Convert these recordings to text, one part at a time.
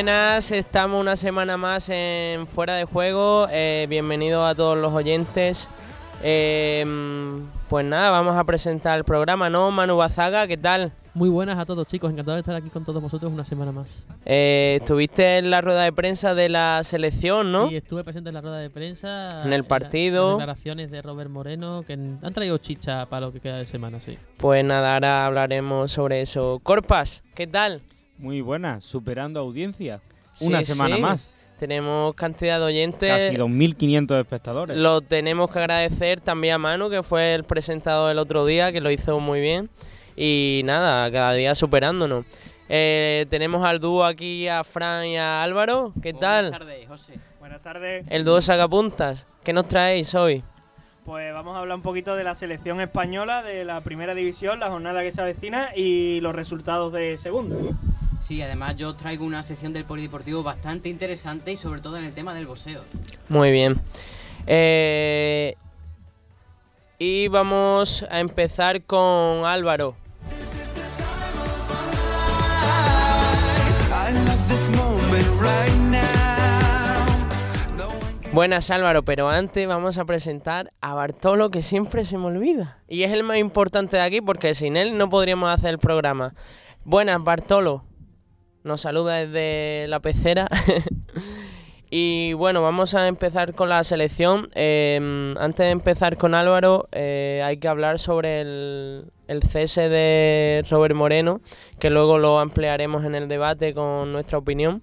Buenas, estamos una semana más en Fuera de Juego. Eh, bienvenidos a todos los oyentes. Eh, pues nada, vamos a presentar el programa, ¿no? Manu Bazaga, ¿qué tal? Muy buenas a todos chicos, encantado de estar aquí con todos vosotros una semana más. Eh, estuviste en la rueda de prensa de la selección, ¿no? Sí, estuve presente en la rueda de prensa. En el partido. Las declaraciones de Robert Moreno, que han traído chicha para lo que queda de semana, sí. Pues nada, ahora hablaremos sobre eso. Corpas, ¿qué tal? Muy buenas, superando audiencia. Una Sí, semana sí. más. Tenemos cantidad de oyentes. Casi 2.500 espectadores. Lo tenemos que agradecer también a Manu, que fue el presentador el otro día, que lo hizo muy bien. Y nada, cada día superándonos. Eh, tenemos al dúo aquí, a Fran y a Álvaro. ¿Qué tal? Buenas tardes, José. Buenas tardes. El dúo sacapuntas. ¿Qué nos traéis hoy? Pues vamos a hablar un poquito de la selección española de la primera división, la jornada que se avecina y los resultados de segunda. Sí, además yo traigo una sección del polideportivo bastante interesante y sobre todo en el tema del boxeo. Muy bien. Eh, y vamos a empezar con Álvaro. Buenas Álvaro, pero antes vamos a presentar a Bartolo que siempre se me olvida. Y es el más importante de aquí porque sin él no podríamos hacer el programa. Buenas Bartolo, nos saluda desde la pecera. y bueno, vamos a empezar con la selección. Eh, antes de empezar con Álvaro, eh, hay que hablar sobre el, cese de Robert Moreno, que luego lo ampliaremos en el debate con nuestra opinión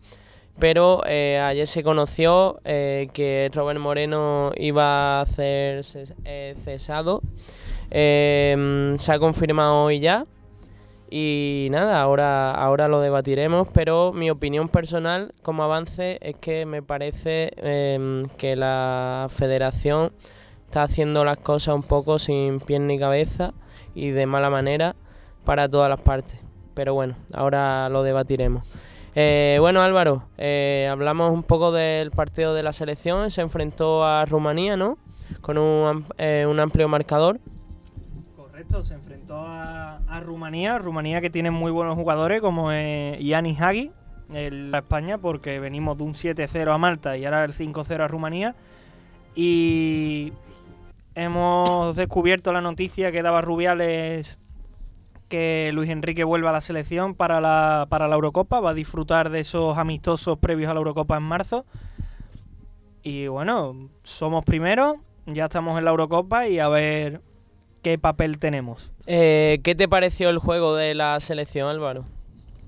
pero eh, ayer se conoció eh, que Robert Moreno iba a ser ces- cesado. Eh, se ha confirmado hoy ya. Y nada, ahora, ahora lo debatiremos, pero mi opinión personal como avance es que me parece eh, que la federación está haciendo las cosas un poco sin pies ni cabeza y de mala manera para todas las partes. Pero bueno, ahora lo debatiremos. Eh, bueno, Álvaro, eh, hablamos un poco del partido de la selección. Se enfrentó a Rumanía, ¿no? Con un, eh, un amplio marcador. Correcto, se enfrentó a, Rumanía, Rumanía que tiene muy buenos jugadores como eh, Hagi, el España, porque venimos de un 7-0 a Malta y ahora el 5-0 a Rumanía. Y hemos descubierto la noticia que daba Rubiales que Luis Enrique vuelva a la selección para la, para la Eurocopa, va a disfrutar de esos amistosos previos a la Eurocopa en marzo. Y bueno, somos primeros, ya estamos en la Eurocopa y a ver qué papel tenemos. Eh, ¿Qué te pareció el juego de la selección, Álvaro?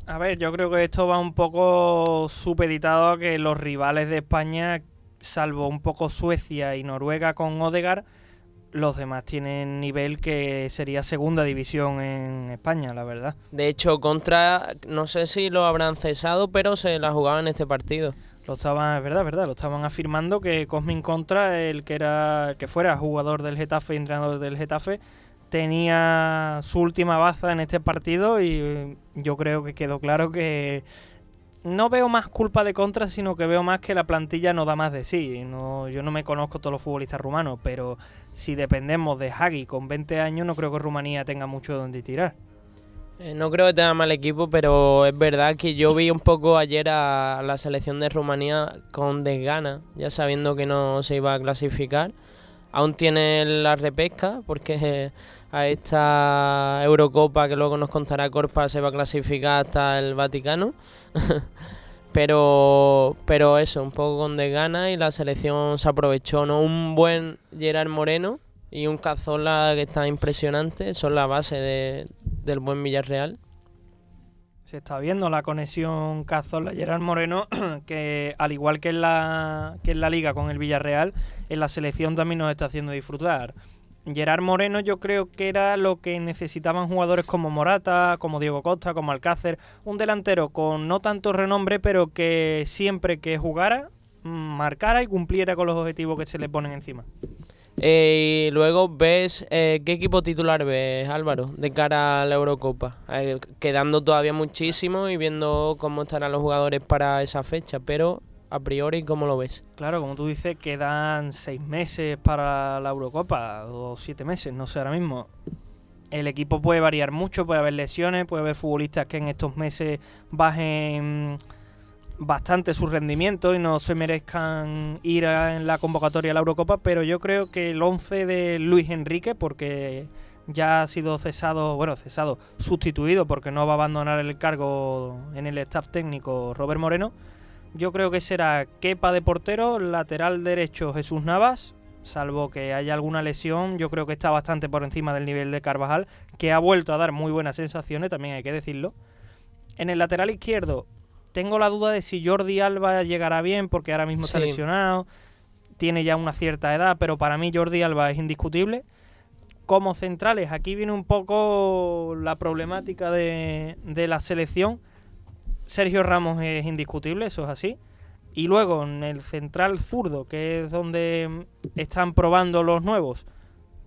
A ver, yo creo que esto va un poco supeditado a que los rivales de España, salvo un poco Suecia y Noruega con Odegar, los demás tienen nivel que sería segunda división en España, la verdad. De hecho, contra, no sé si lo habrán cesado, pero se la jugaba en este partido. Lo estaban, es verdad, verdad, lo estaban afirmando que Cosmin Contra, el que era, el que fuera jugador del Getafe y entrenador del Getafe, tenía su última baza en este partido y eh, yo creo que quedó claro que no veo más culpa de Contra, sino que veo más que la plantilla no da más de sí. No, yo no me conozco todos los futbolistas rumanos, pero si dependemos de Hagi con 20 años, no creo que Rumanía tenga mucho donde tirar. Eh, no creo que tenga mal equipo, pero es verdad que yo vi un poco ayer a la selección de Rumanía con desgana, ya sabiendo que no se iba a clasificar. Aún tiene la repesca, porque a esta Eurocopa que luego nos contará Corpa se va a clasificar hasta el Vaticano. pero, pero eso, un poco con desgana y la selección se aprovechó, ¿no? Un buen Gerard Moreno y un Cazorla que está impresionante, son la base de, del buen Villarreal. Se está viendo la conexión Cazorla-Gerard Moreno, que al igual que en, la, que en la liga con el Villarreal, en la selección también nos está haciendo disfrutar. Gerard Moreno yo creo que era lo que necesitaban jugadores como Morata, como Diego Costa, como Alcácer, un delantero con no tanto renombre, pero que siempre que jugara, mm, marcara y cumpliera con los objetivos que se le ponen encima. Eh, y luego ves, eh, ¿qué equipo titular ves, Álvaro, de cara a la Eurocopa? Eh, quedando todavía muchísimo y viendo cómo estarán los jugadores para esa fecha, pero a priori, ¿cómo lo ves? Claro, como tú dices, quedan seis meses para la Eurocopa, o siete meses, no sé ahora mismo. El equipo puede variar mucho, puede haber lesiones, puede haber futbolistas que en estos meses bajen bastante su rendimiento y no se merezcan ir en la convocatoria a la Eurocopa, pero yo creo que el 11 de Luis Enrique, porque ya ha sido cesado, bueno, cesado, sustituido porque no va a abandonar el cargo en el staff técnico Robert Moreno, yo creo que será Kepa de portero, lateral derecho Jesús Navas, salvo que haya alguna lesión, yo creo que está bastante por encima del nivel de Carvajal, que ha vuelto a dar muy buenas sensaciones, también hay que decirlo. En el lateral izquierdo, tengo la duda de si Jordi Alba llegará bien, porque ahora mismo está lesionado, tiene ya una cierta edad, pero para mí Jordi Alba es indiscutible. Como centrales, aquí viene un poco la problemática de, de la selección. Sergio Ramos es indiscutible, eso es así. Y luego en el central zurdo, que es donde están probando los nuevos,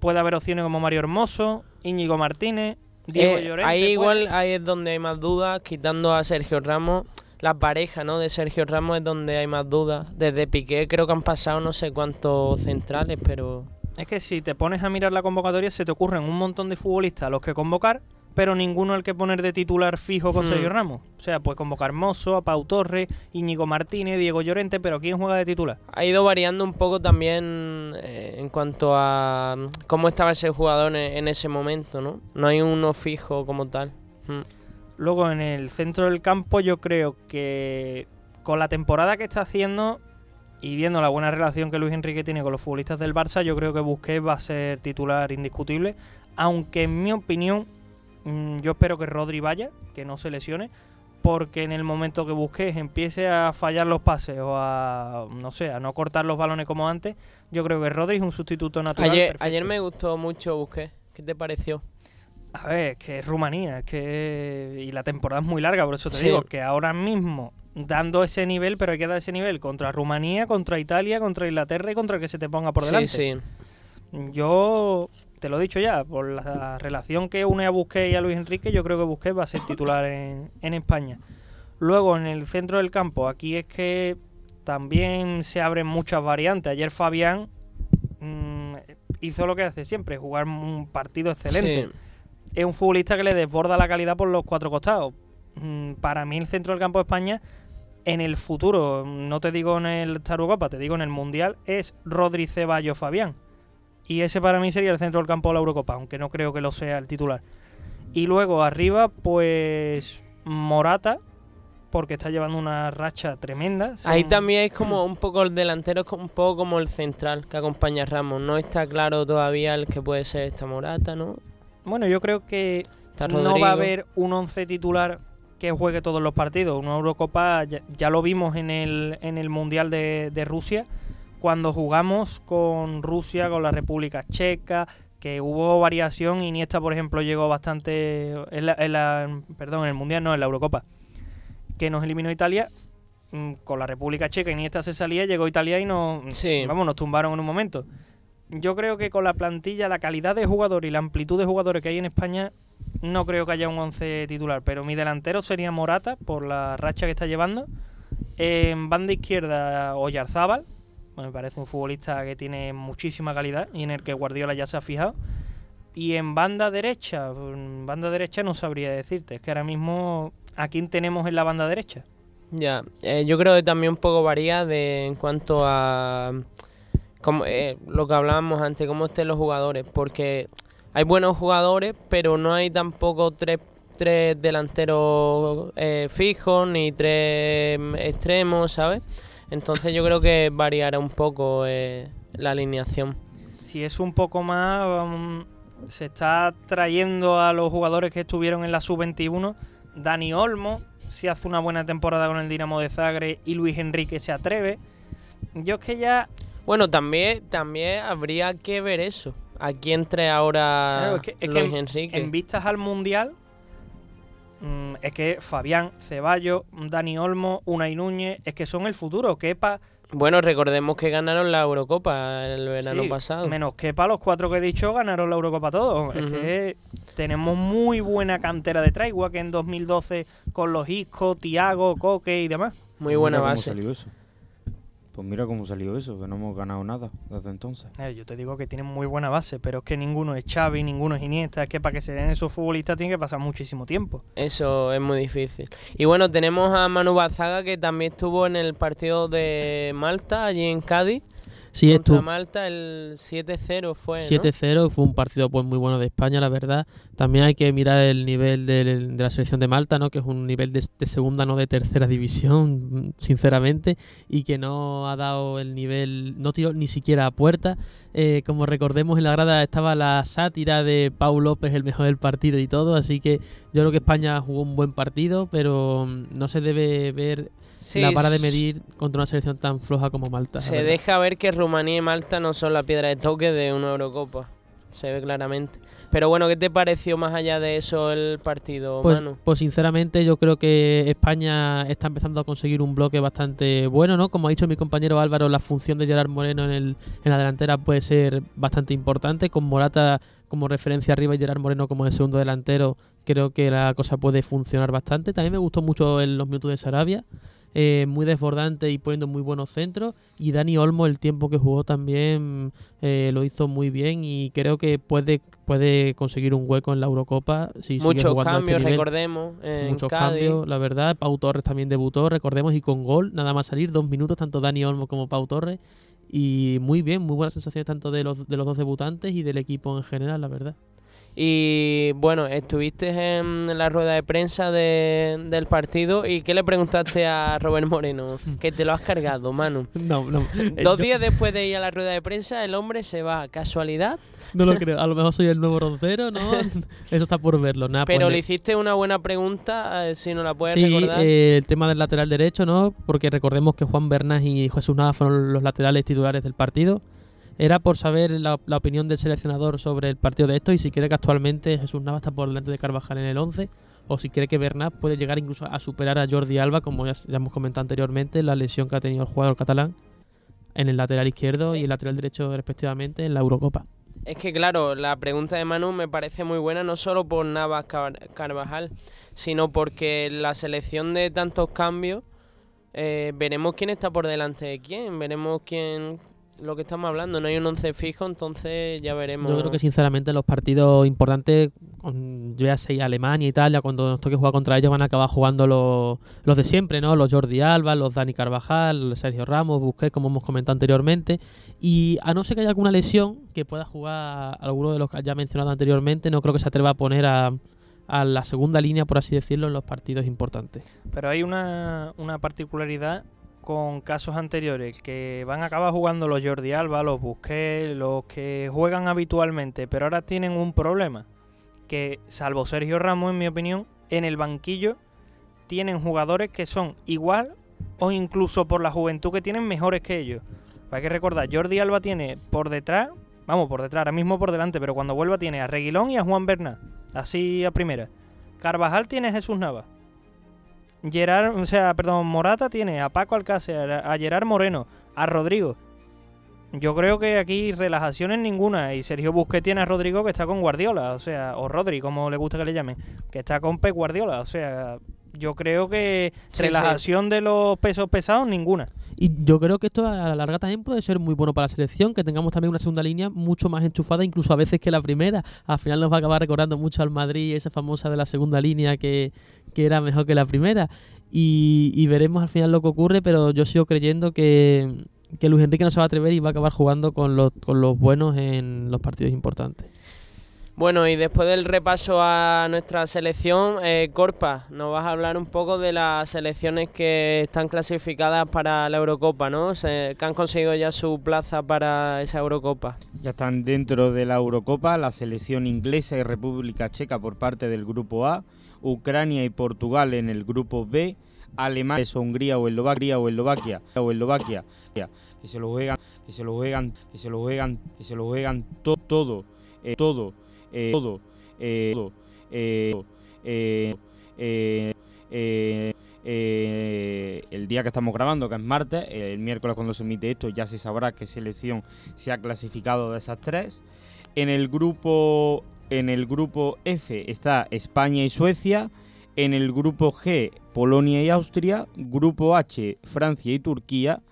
puede haber opciones como Mario Hermoso, Íñigo Martínez, Diego Eh, Llorente. ahí puede. igual ahí es donde hay más dudas, quitando a Sergio Ramos. La pareja ¿no? de Sergio Ramos es donde hay más dudas. Desde Piqué creo que han pasado no sé cuántos centrales, pero... Es que si te pones a mirar la convocatoria, se te ocurren un montón de futbolistas a los que convocar, pero ninguno al que poner de titular fijo con Hmm. Sergio Ramos. O sea, pues convocar Hermoso, a Pau Torres, Íñigo Martínez, Diego Llorente, pero ¿quién juega de titular? Ha ido variando un poco también eh, en cuanto a mm, cómo estaba ese jugador en, en ese momento, ¿no? No hay uno fijo como tal. Mm. Luego en el centro del campo yo creo que con la temporada que está haciendo y viendo la buena relación que Luis Enrique tiene con los futbolistas del Barça, yo creo que Busquets va a ser titular indiscutible, aunque en mi opinión mm, yo espero que Rodri vaya, que no se lesione, porque en el momento que Busquets empiece a fallar los pases o a no sé, a no cortar los balones como antes, yo creo que Rodri es un sustituto natural. Ayer, perfecto. ayer me gustó mucho Busquets. ¿Qué te pareció? A ver, es que es Rumanía, es que. Y la temporada es muy larga, por eso te Sí. digo que ahora mismo, dando ese nivel, pero hay que dar ese nivel contra Rumanía, contra Italia, contra Inglaterra y contra el que se te ponga por delante. Sí, sí. Yo te lo he dicho ya, por la relación que une a Busquets y a Luis Enrique, yo creo que Busquets va a ser titular en, en España. Luego, en el centro del campo, aquí es que también se abren muchas variantes. Ayer Fabián mm, hizo lo que hace siempre, jugar un partido excelente Sí. Es un futbolista que le desborda la calidad por los cuatro costados. Mm, Para mí el centro del campo de España en el futuro, no te digo en el Star Copa, te digo en el Mundial, es Rodri Ceballos Fabián. Y ese para mí sería el centro del campo de la Eurocopa, aunque no creo que lo sea el titular. Y luego arriba, pues Morata, porque está llevando una racha tremenda. Ahí también es como un poco el delantero, es un poco como el central que acompaña a Ramos. No está claro todavía el que puede ser esta Morata, ¿no? Bueno, yo creo que no va a haber un once titular que juegue todos los partidos. Una Eurocopa ya, ya lo vimos en el, en el Mundial de, de Rusia, cuando jugamos con Rusia, con la República Checa, que hubo variación. Iniesta, por ejemplo, llegó bastante. En la, en la- perdón, en el Mundial, no, en la Eurocopa. Que nos eliminó Italia. mm, Con la República Checa, Iniesta se salía, llegó Italia y nos, Sí. vamos, nos tumbaron en un momento. Yo creo que con la plantilla, la calidad de jugador y la amplitud de jugadores que hay en España, no creo que haya un 11 titular. Pero mi delantero sería Morata, por la racha que está llevando. En banda izquierda, Oyarzábal. Me parece un futbolista que tiene muchísima calidad y en el que Guardiola ya se ha fijado. Y en banda derecha, banda derecha no sabría decirte. Es que ahora mismo, ¿a quién tenemos en la banda derecha? Ya, eh, yo creo que también un poco varía de en cuanto a como, eh, lo que hablábamos antes, cómo estén los jugadores, porque hay buenos jugadores, pero no hay tampoco tres, tres delanteros eh, fijos ni tres mm, extremos, ¿sabes? Entonces yo creo que variará un poco eh, la alineación. si es un poco más, um, se está trayendo a los jugadores que estuvieron en la sub-21. Dani Olmo, si hace una buena temporada con el Dinamo de Zagreb y Luis Enrique se atreve. Yo es que ya, Bueno, también, también habría que ver eso. Aquí entre ahora Claro, es que- es que Luis en- Enrique. en vistas al Mundial, mm, es que Fabián, Ceballos, Dani Olmo, Unai Núñez, es que son el futuro. Kepa, Bueno, recordemos que ganaron la Eurocopa el verano sí, pasado. menos Kepa, los cuatro que he dicho ganaron la Eurocopa todos. Es que tenemos muy buena cantera detrás, igual que en 2012 con los Isco, Tiago, Coque y demás. Muy buena base. Pues mira cómo salió eso, que no hemos ganado nada desde entonces. Eh, yo te digo que tienen muy buena base, pero es que ninguno es Xavi, ninguno es Iniesta. Es que para que se den esos futbolistas tiene que pasar muchísimo tiempo. Eso es muy difícil. Y bueno, tenemos a Manu Bazaga que también estuvo en el partido de Malta, allí en Cádiz. Sí, contra esto Malta el 7-0 fue, ¿no? 7-0 fue un partido pues muy bueno de España, la verdad. También hay que mirar el nivel del- de la selección de Malta, ¿no? Que es un nivel de, de segunda, no de tercera división, sinceramente, y que no ha dado el nivel, no tiró ni siquiera a puerta. Eh, como recordemos en la grada estaba la sátira de Pau López, el mejor del partido y todo, así que yo creo que España jugó un buen partido, pero mm, no se debe ver Sí, la vara de medir contra una selección tan floja como Malta. Se deja ver que Rumanía y Malta no son la piedra de toque de una Eurocopa. Se ve claramente. Pero bueno, ¿qué te pareció más allá de eso el partido, Pues, Manu? pues sinceramente yo creo que España está empezando a conseguir un bloque bastante bueno, ¿no? Como ha dicho mi compañero Álvaro, la función de Gerard Moreno en, el, en la delantera puede ser bastante importante. Con Morata como referencia arriba y Gerard Moreno como el segundo delantero, creo que la cosa puede funcionar bastante. También me gustó mucho en los minutos de Sarabia. Eh, muy desbordante y poniendo muy buenos centros. Y Dani Olmo, el tiempo que jugó también eh, lo hizo muy bien y creo que puede, puede conseguir un hueco en la Eurocopa. Si sigue Muchos este cambios, recordemos, en Muchos Cádiz. cambios, la verdad. Pau Torres también debutó, recordemos, y con gol, nada más salir, dos minutos, tanto Dani Olmo como Pau Torres. Y muy bien, muy buenas sensaciones tanto de los, de los dos debutantes y del equipo en general, la verdad. Y bueno, estuviste en la rueda de prensa de- del partido y ¿qué le preguntaste a Robert Moreno? Que te lo has cargado, Manu. No, no. eh, Dos días después de ir a la rueda de prensa, el hombre se va. ¿Casualidad? No lo creo. A lo mejor soy el nuevo roncero, ¿no? Eso está por verlo. Nada, pues Pero le- le hiciste una buena pregunta, eh, si no la puedes Sí, recordar. eh, el tema del lateral derecho, ¿no? Porque recordemos que Juan Bernás y Jesús Nava fueron los laterales titulares del partido. Era por saber la, opinión del seleccionador sobre el partido de esto y si cree que actualmente Jesús Nava está por delante de Carvajal en el 11 o si cree que Bernat puede llegar incluso a superar a Jordi Alba, como ya, hemos comentado anteriormente, la lesión que ha tenido el jugador catalán en el lateral izquierdo y el lateral derecho respectivamente en la Eurocopa. Es que claro, la pregunta de Manu me parece muy buena, no solo por Navas Car- Carvajal, sino porque la selección de tantos cambios, eh, veremos quién está por delante de quién, veremos quién, lo que estamos hablando, no hay un once fijo, entonces ya veremos. Yo creo que sinceramente los partidos importantes, ya sea Alemania, Italia, cuando nos toque jugar contra ellos van a acabar jugando los, los de siempre, ¿no? Los Jordi Alba, los Dani Carvajal, Sergio Ramos, Busquets, como hemos comentado anteriormente. Y a no ser que haya alguna lesión que pueda jugar alguno de los que ya mencionado anteriormente, no creo que se atreva a poner a, a la segunda línea, por así decirlo, en los partidos importantes. Pero hay una, una particularidad con casos anteriores que van a acabar jugando los Jordi Alba, los Busquets, los que juegan habitualmente, pero ahora tienen un problema. Que salvo Sergio Ramos, en mi opinión, en el banquillo tienen jugadores que son igual o incluso por la juventud que tienen mejores que ellos. Hay que recordar, Jordi Alba tiene por detrás, vamos, por detrás, ahora mismo por delante, pero cuando vuelva tiene a Reguilón y a Juan Bernat. Así a primera. Carvajal tiene a Jesús Nava. Gerard, o sea, perdón, Morata tiene a Paco Alcácer, a Gerard Moreno, a Rodrigo. Yo creo que aquí relajaciones ninguna. Y Sergio Busquets tiene a Rodrigo que está con Guardiola, o sea, o Rodri, como le gusta que le llamen, que está con Pep Guardiola. O sea, yo creo que Sí, relajación de los pesos pesados ninguna. Y yo creo que esto a la larga también puede ser muy bueno para la selección, que tengamos también una segunda línea mucho más enchufada, incluso a veces que la primera. Al final nos va a acabar recordando mucho al Madrid, esa famosa de la segunda línea que, que era mejor que la primera. Y, y veremos al final lo que ocurre, pero yo sigo creyendo que, que Luis Enrique no se va a atrever y va a acabar jugando con los, con los buenos en los partidos importantes. Bueno, y después del repaso a nuestra selección, eh, Corpa, nos vas a hablar un poco de las selecciones que están clasificadas para la Eurocopa, ¿no? Se- que han conseguido ya su plaza para esa Eurocopa. Ya están dentro de la Eurocopa la selección inglesa y República Checa por parte del grupo A, Ucrania y Portugal en el grupo B, Alemania, Hungría o Eslovaquia o Eslovaquia o Eslovaquia que se lo juegan, que se lo juegan, que se lo juegan, que se lo juegan to- todo, eh, todo, todo, eh, todo, eh, eh, eh, el día que estamos grabando, que es martes, el miércoles cuando se emite esto ya se sabrá qué selección se ha clasificado de esas tres. En el grupo en el grupo F está España y Suecia, en el grupo G Polonia y Austria, grupo H Francia y Turquía,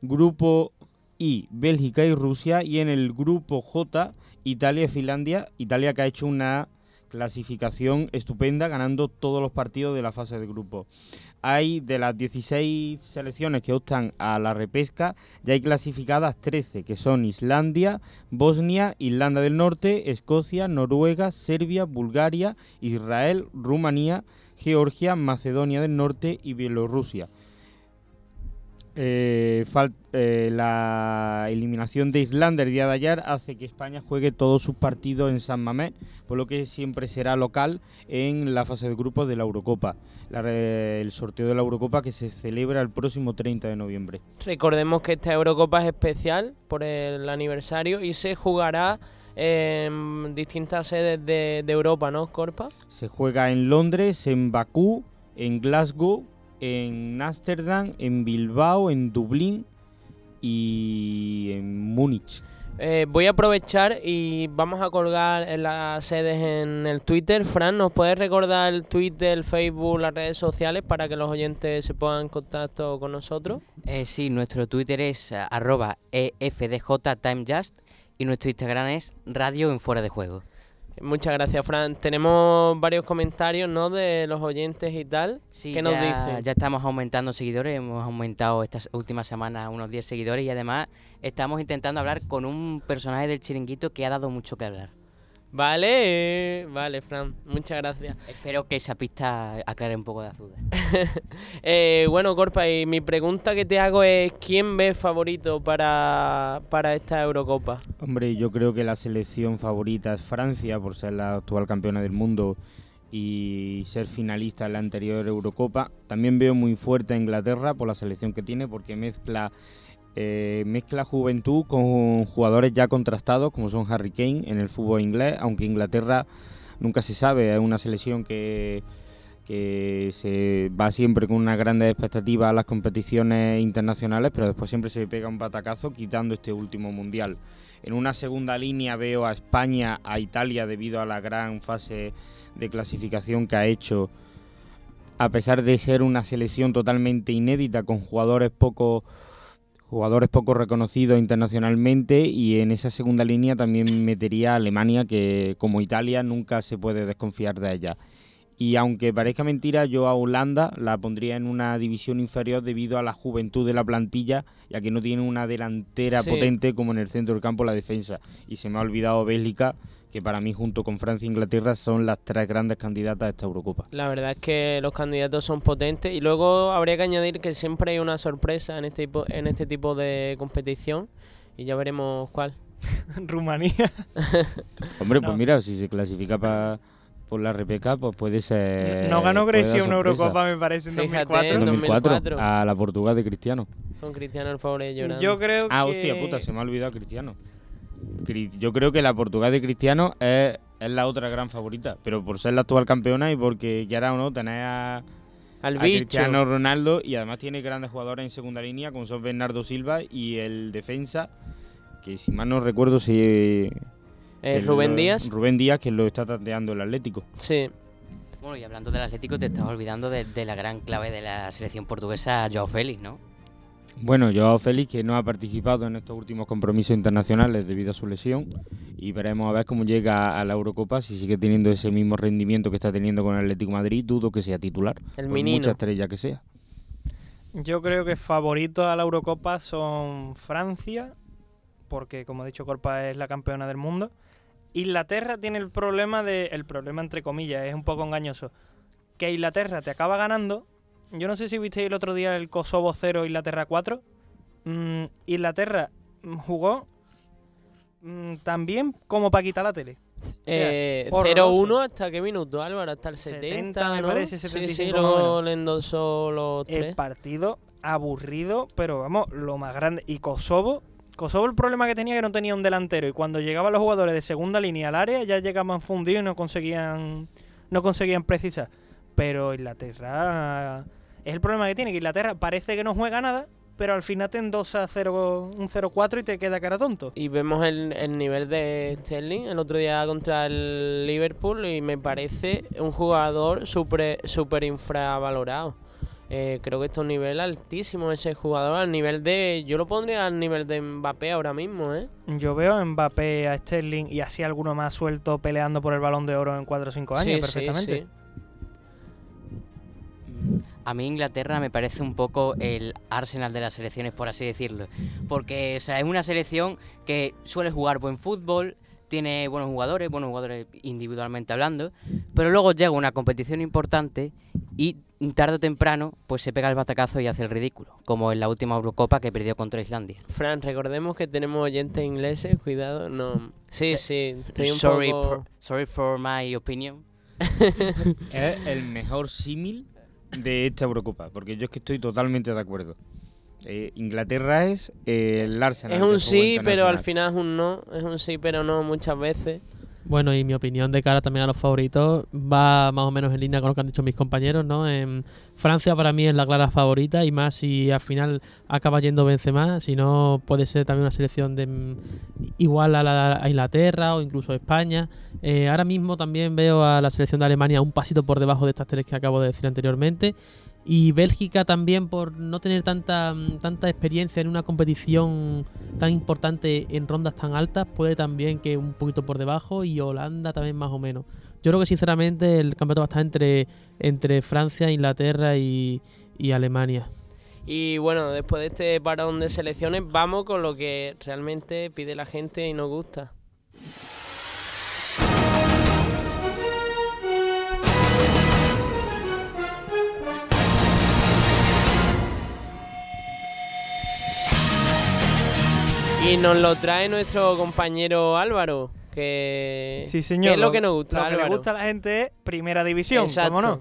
Grupo I, Bélgica y Rusia. Y en el grupo J, Italia y Finlandia. Italia que ha hecho una clasificación estupenda, ganando todos los partidos de la fase de grupo. Hay de las 16 selecciones que optan a la repesca, ya hay clasificadas 13, que son Islandia, Bosnia, Irlanda del Norte, Escocia, Noruega, Serbia, Bulgaria, Israel, Rumanía, Georgia, Macedonia del Norte y Bielorrusia. Eh, eh, la eliminación de Islandia el día de ayer hace que España juegue todos sus partidos en San Mamés, por lo que siempre será local en la fase de grupos de la Eurocopa. La el sorteo de la Eurocopa que se celebra el próximo 30 de noviembre. Recordemos que esta Eurocopa es especial por el aniversario y se jugará en distintas sedes de, de Europa, ¿no, Corpa? Se juega en Londres, en Bakú, en Glasgow, en Ámsterdam, en Bilbao, en Dublín y en Múnich. Eh, voy a aprovechar y vamos a colgar en las sedes en el Twitter. Fran, ¿nos puedes recordar el Twitter, el Facebook, las redes sociales para que los oyentes se pongan en contacto con nosotros? Eh, sí, nuestro Twitter es eh, arroba EFDJTimeJust y nuestro Instagram es Radio en Fuera de Juego. Muchas gracias, Fran. Tenemos varios comentarios, ¿no? De los oyentes y tal. Sí, ¿Qué nos ya, dicen? ya estamos aumentando seguidores, hemos aumentado estas últimas semanas unos 10 seguidores y además estamos intentando hablar con un personaje del chiringuito que ha dado mucho que hablar. Vale, vale, Fran. Muchas gracias. Espero que esa pista aclare un poco de dudas. Eh, bueno, Corpa, y mi pregunta que te hago es: ¿quién ves favorito para, para esta Eurocopa? Hombre, yo creo que la selección favorita es Francia por ser la actual campeona del mundo y ser finalista en la anterior Eurocopa. También veo muy fuerte a Inglaterra por la selección que tiene porque mezcla eh, mezcla juventud con jugadores ya contrastados como son Harry Kane en el fútbol inglés, aunque Inglaterra nunca se sabe, es una selección que se va siempre con una grandes expectativas a las competiciones internacionales, pero después siempre se pega un batacazo quitando este último mundial. En una segunda línea veo a España, a Italia debido a la gran fase de clasificación que ha hecho, a pesar de ser una selección totalmente inédita con jugadores poco jugadores poco reconocidos internacionalmente y en esa segunda línea también metería a Alemania que como Italia nunca se puede desconfiar de ella. Y aunque parezca mentira, yo a Holanda la pondría en una división inferior debido a la juventud de la plantilla, ya que no tiene una delantera Sí. potente como en el centro del campo la defensa. Y se me ha olvidado Bélgica, que para mí junto con Francia e Inglaterra son las tres grandes candidatas a esta Eurocopa. La verdad es que los candidatos son potentes y luego habría que añadir que siempre hay una sorpresa en este tipo, en este tipo de competición y ya veremos cuál. Rumanía. Hombre, No. pues mira, si se clasifica pa- por la repesca, pues puede ser... no ganó Grecia una. Eurocopa, me parece, en Fíjate, 2004. En en 2004, 2004. a la Portugal de Cristiano. Con Cristiano el pobre llorando. Yo creo Ah, que... hostia puta, se me ha olvidado Cristiano. Yo creo que la Portugal de Cristiano es, es la otra gran favorita, pero por ser la actual campeona y porque quiera o no, tener a, Al a bicho. Cristiano Ronaldo y además tiene grandes jugadores en segunda línea como son Bernardo Silva y el defensa, que si mal no recuerdo, si... Eh, Rubén lo- Díaz. Rubén Díaz, que lo está tanteando el Atlético. Sí. Bueno, y hablando del Atlético, te estás olvidando de, de la gran clave de la selección portuguesa, Joao Félix, ¿no? Bueno, Joao Félix, que no ha participado en estos últimos compromisos internacionales debido a su lesión, y veremos a ver cómo llega a la Eurocopa, si sigue teniendo ese mismo rendimiento que está teniendo con el Atlético de Madrid, dudo que sea titular, El por menino. mucha estrella que sea. Yo creo que favoritos a la Eurocopa son Francia, porque como he dicho, Corpa es la campeona del mundo. Inglaterra tiene el problema de. El problema entre comillas, es un poco engañoso. Que Inglaterra te acaba ganando. Yo no sé si visteis el otro día el Kosovo 0, Inglaterra 4. Mm, Inglaterra jugó mm, también como para quitar la tele. Eh, horroroso. 0-1 hasta qué minuto, Álvaro, hasta el 70, 70, me ¿no? parece, Sí, 75 sí, o luego le endosó los El tres. partido aburrido, pero vamos, lo más grande. Y Kosovo, Kosovo el problema que tenía que no tenía un delantero y cuando llegaban los jugadores de segunda línea al área ya llegaban fundidos y no conseguían no conseguían precisar. Pero Inglaterra es el problema que tiene, que Inglaterra parece que no juega nada, pero al final te endosa 0, un 0-4 y te queda cara tonto. Y vemos el, el nivel de Sterling el otro día contra el Liverpool y me parece un jugador súper super infravalorado. Eh, creo que está a un nivel altísimo ese jugador, al nivel de... Yo lo pondría al nivel de Mbappé ahora mismo, ¿eh? Yo veo a Mbappé, a Sterling y así alguno más suelto peleando por el balón de oro en 4 o 5 años Sí, perfectamente. sí. A mí Inglaterra me parece un poco el Arsenal de las selecciones, por así decirlo. Porque o sea, es una selección que suele jugar buen fútbol, tiene buenos jugadores, buenos jugadores individualmente hablando, pero luego llega una competición importante y tarde o temprano pues se pega el batacazo y hace el ridículo, como en la última Eurocopa que perdió contra Islandia. Fran, recordemos que tenemos oyentes ingleses, cuidado, no... Sí, sí, estoy un sorry, poco... sorry for my opinion. Es el mejor símil de esta Eurocopa, porque yo es que estoy totalmente de acuerdo. Eh, Inglaterra es eh, el Arsenal. Es un sí, pero al final es un no. Es un sí, pero no muchas veces. Bueno, y mi opinión de cara también a los favoritos va más o menos en línea con lo que han dicho mis compañeros, ¿no? En Francia para mí es la clara favorita y más si al final acaba yendo Benzema, si no puede ser también una selección de mm, igual a, la, a Inglaterra o incluso España. Eh, ahora mismo también veo a la selección de Alemania un pasito por debajo de estas tres que acabo de decir anteriormente. Y Bélgica también por no tener tanta, mm, tanta experiencia en una competición tan importante en rondas tan altas, puede también que un poquito por debajo y Holanda también más o menos. Yo creo que sinceramente el campeonato va a estar entre, entre Francia, Inglaterra y, y Alemania. Y bueno, después de este parón de selecciones, vamos con lo que realmente pide la gente y nos gusta. Y nos lo trae nuestro compañero Álvaro, que, Sí, señor. que es lo que nos gusta, Lo que le gusta a la gente es Primera División, Exacto. ¿cómo no?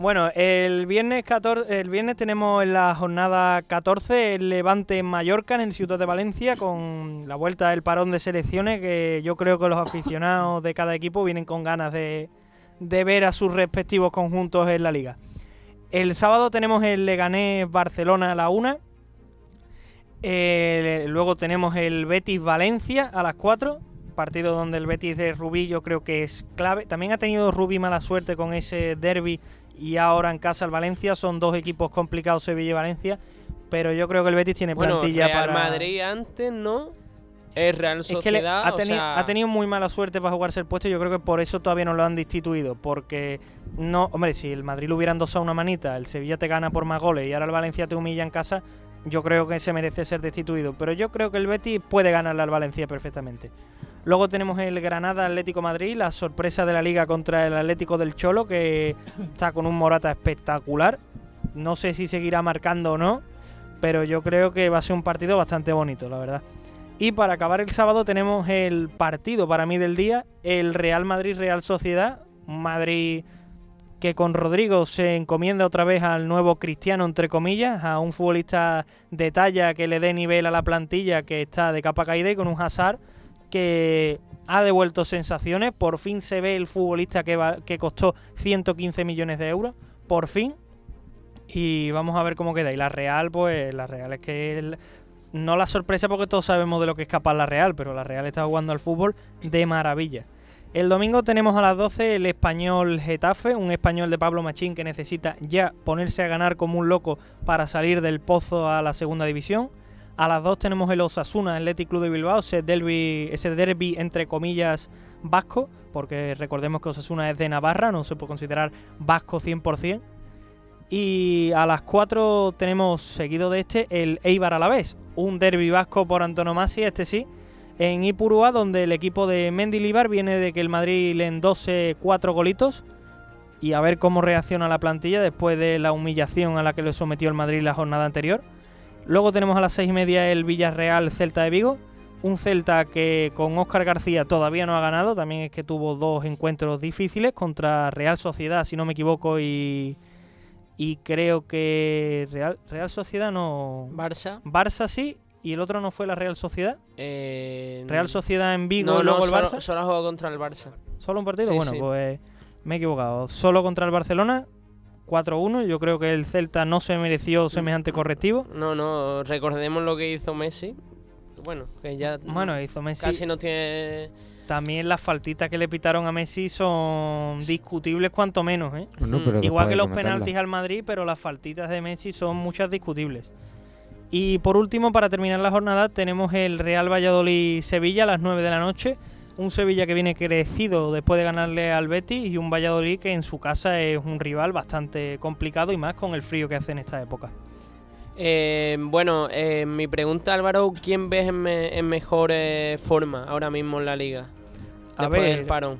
Bueno, el viernes 14, el viernes tenemos en la jornada 14 el Levante en Mallorca, en el Ciudad de Valencia, con la vuelta del parón de selecciones, que yo creo que los aficionados de cada equipo vienen con ganas de, de ver a sus respectivos conjuntos en la liga. El sábado tenemos el Leganés Barcelona a la una. Eh, luego tenemos el Betis Valencia a las 4. Partido donde el Betis de Rubí yo creo que es clave. También ha tenido Rubí mala suerte con ese derby y ahora en casa el Valencia. Son dos equipos complicados, Sevilla y Valencia. Pero yo creo que el Betis tiene Bueno, plantilla Real para. Madrid antes, ¿no? Es Real Es que le- Sociedad, ha, o teni- sea, ha tenido muy mala suerte para jugarse el puesto yo creo que por eso todavía no lo han destituido. Porque, no, hombre, si el Madrid le hubiera endosado una manita, el Sevilla te gana por más goles y ahora el Valencia te humilla en casa, yo creo que se merece ser destituido. Pero yo creo que el Betis puede ganarle al Valencia perfectamente. Luego tenemos el Granada Atlético Madrid, la sorpresa de la liga contra el Atlético del Cholo, que está con un Morata espectacular. No sé si seguirá marcando o no, pero yo creo que va a ser un partido bastante bonito, la verdad. Y para acabar el sábado tenemos el partido para mí del día, el Real Madrid-Real Sociedad. Un Madrid que con Rodrigo se encomienda otra vez al nuevo cristiano, entre comillas, a un futbolista de talla que le dé nivel a la plantilla que está de capa caída y con un Hazard que ha devuelto sensaciones. Por fin se ve el futbolista que, va- que costó 115 millones de euros. Por fin. Y vamos a ver cómo queda. Y la Real, pues la Real es que... no la sorpresa porque todos sabemos de lo que es capaz la Real, pero la Real está jugando al fútbol de maravilla. El domingo tenemos a las 12 el español Getafe, un español de Pablo Machín que necesita ya ponerse a ganar como un loco para salir del pozo a la segunda división. A las 2 tenemos el Osasuna Athletic Club de Bilbao, ese derby, ese derby entre comillas vasco, porque recordemos que Osasuna es de Navarra, no se puede considerar vasco 100%. Y a las 4 tenemos, seguido de este, el Eibar a la vez, un derby vasco por antonomasia, este sí, en Ipurúa, donde el equipo de Mendilibar viene de que el Madrid le endose cuatro golitos. Y a ver cómo reacciona la plantilla después de la humillación a la que le sometió el Madrid la jornada anterior. Luego tenemos a las seis y media el Villarreal Celta de Vigo. Un Celta que con Óscar García todavía no ha ganado. También es que tuvo dos encuentros difíciles contra Real Sociedad, si no me equivoco, y, y creo que Real, Real Sociedad no... Barça. Barça sí, y el otro no fue la Real Sociedad. eh, Real Sociedad en Vigo no, y luego no, el solo, Barça. solo ha jugado contra el Barça. ¿Solo un partido? Sí, bueno, sí. pues me he equivocado. Solo contra el Barcelona, 4-1. Yo creo que el Celta no se mereció semejante correctivo. No, no, recordemos lo que hizo Messi. bueno, que ya Bueno, hizo Messi. casi no tiene... También las faltitas que le pitaron a Messi son discutibles cuanto menos, ¿eh? Bueno, pero Igual que los penaltis al Madrid, pero las faltitas de Messi son muchas discutibles. Y por último, para terminar la jornada, tenemos el Real Valladolid-Sevilla a las 9 de la noche. Un Sevilla que viene crecido después de ganarle al Betis y un Valladolid que en su casa es un rival bastante complicado y más con el frío que hace en esta época. Eh, bueno, eh, mi pregunta, Álvaro, ¿quién ves en, me- en mejor eh, forma ahora mismo en la liga? A ver, del parón.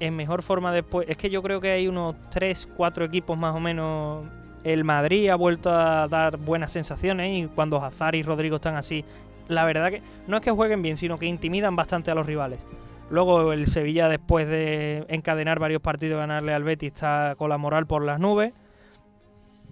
en mejor forma después. Es que yo creo que hay unos 3, 4 equipos más o menos. El Madrid ha vuelto a dar buenas sensaciones y cuando Hazard y Rodrigo están así, la verdad que no es que jueguen bien, sino que intimidan bastante a los rivales. Luego el Sevilla, después de encadenar varios partidos ganarle al Betis, está con la moral por las nubes.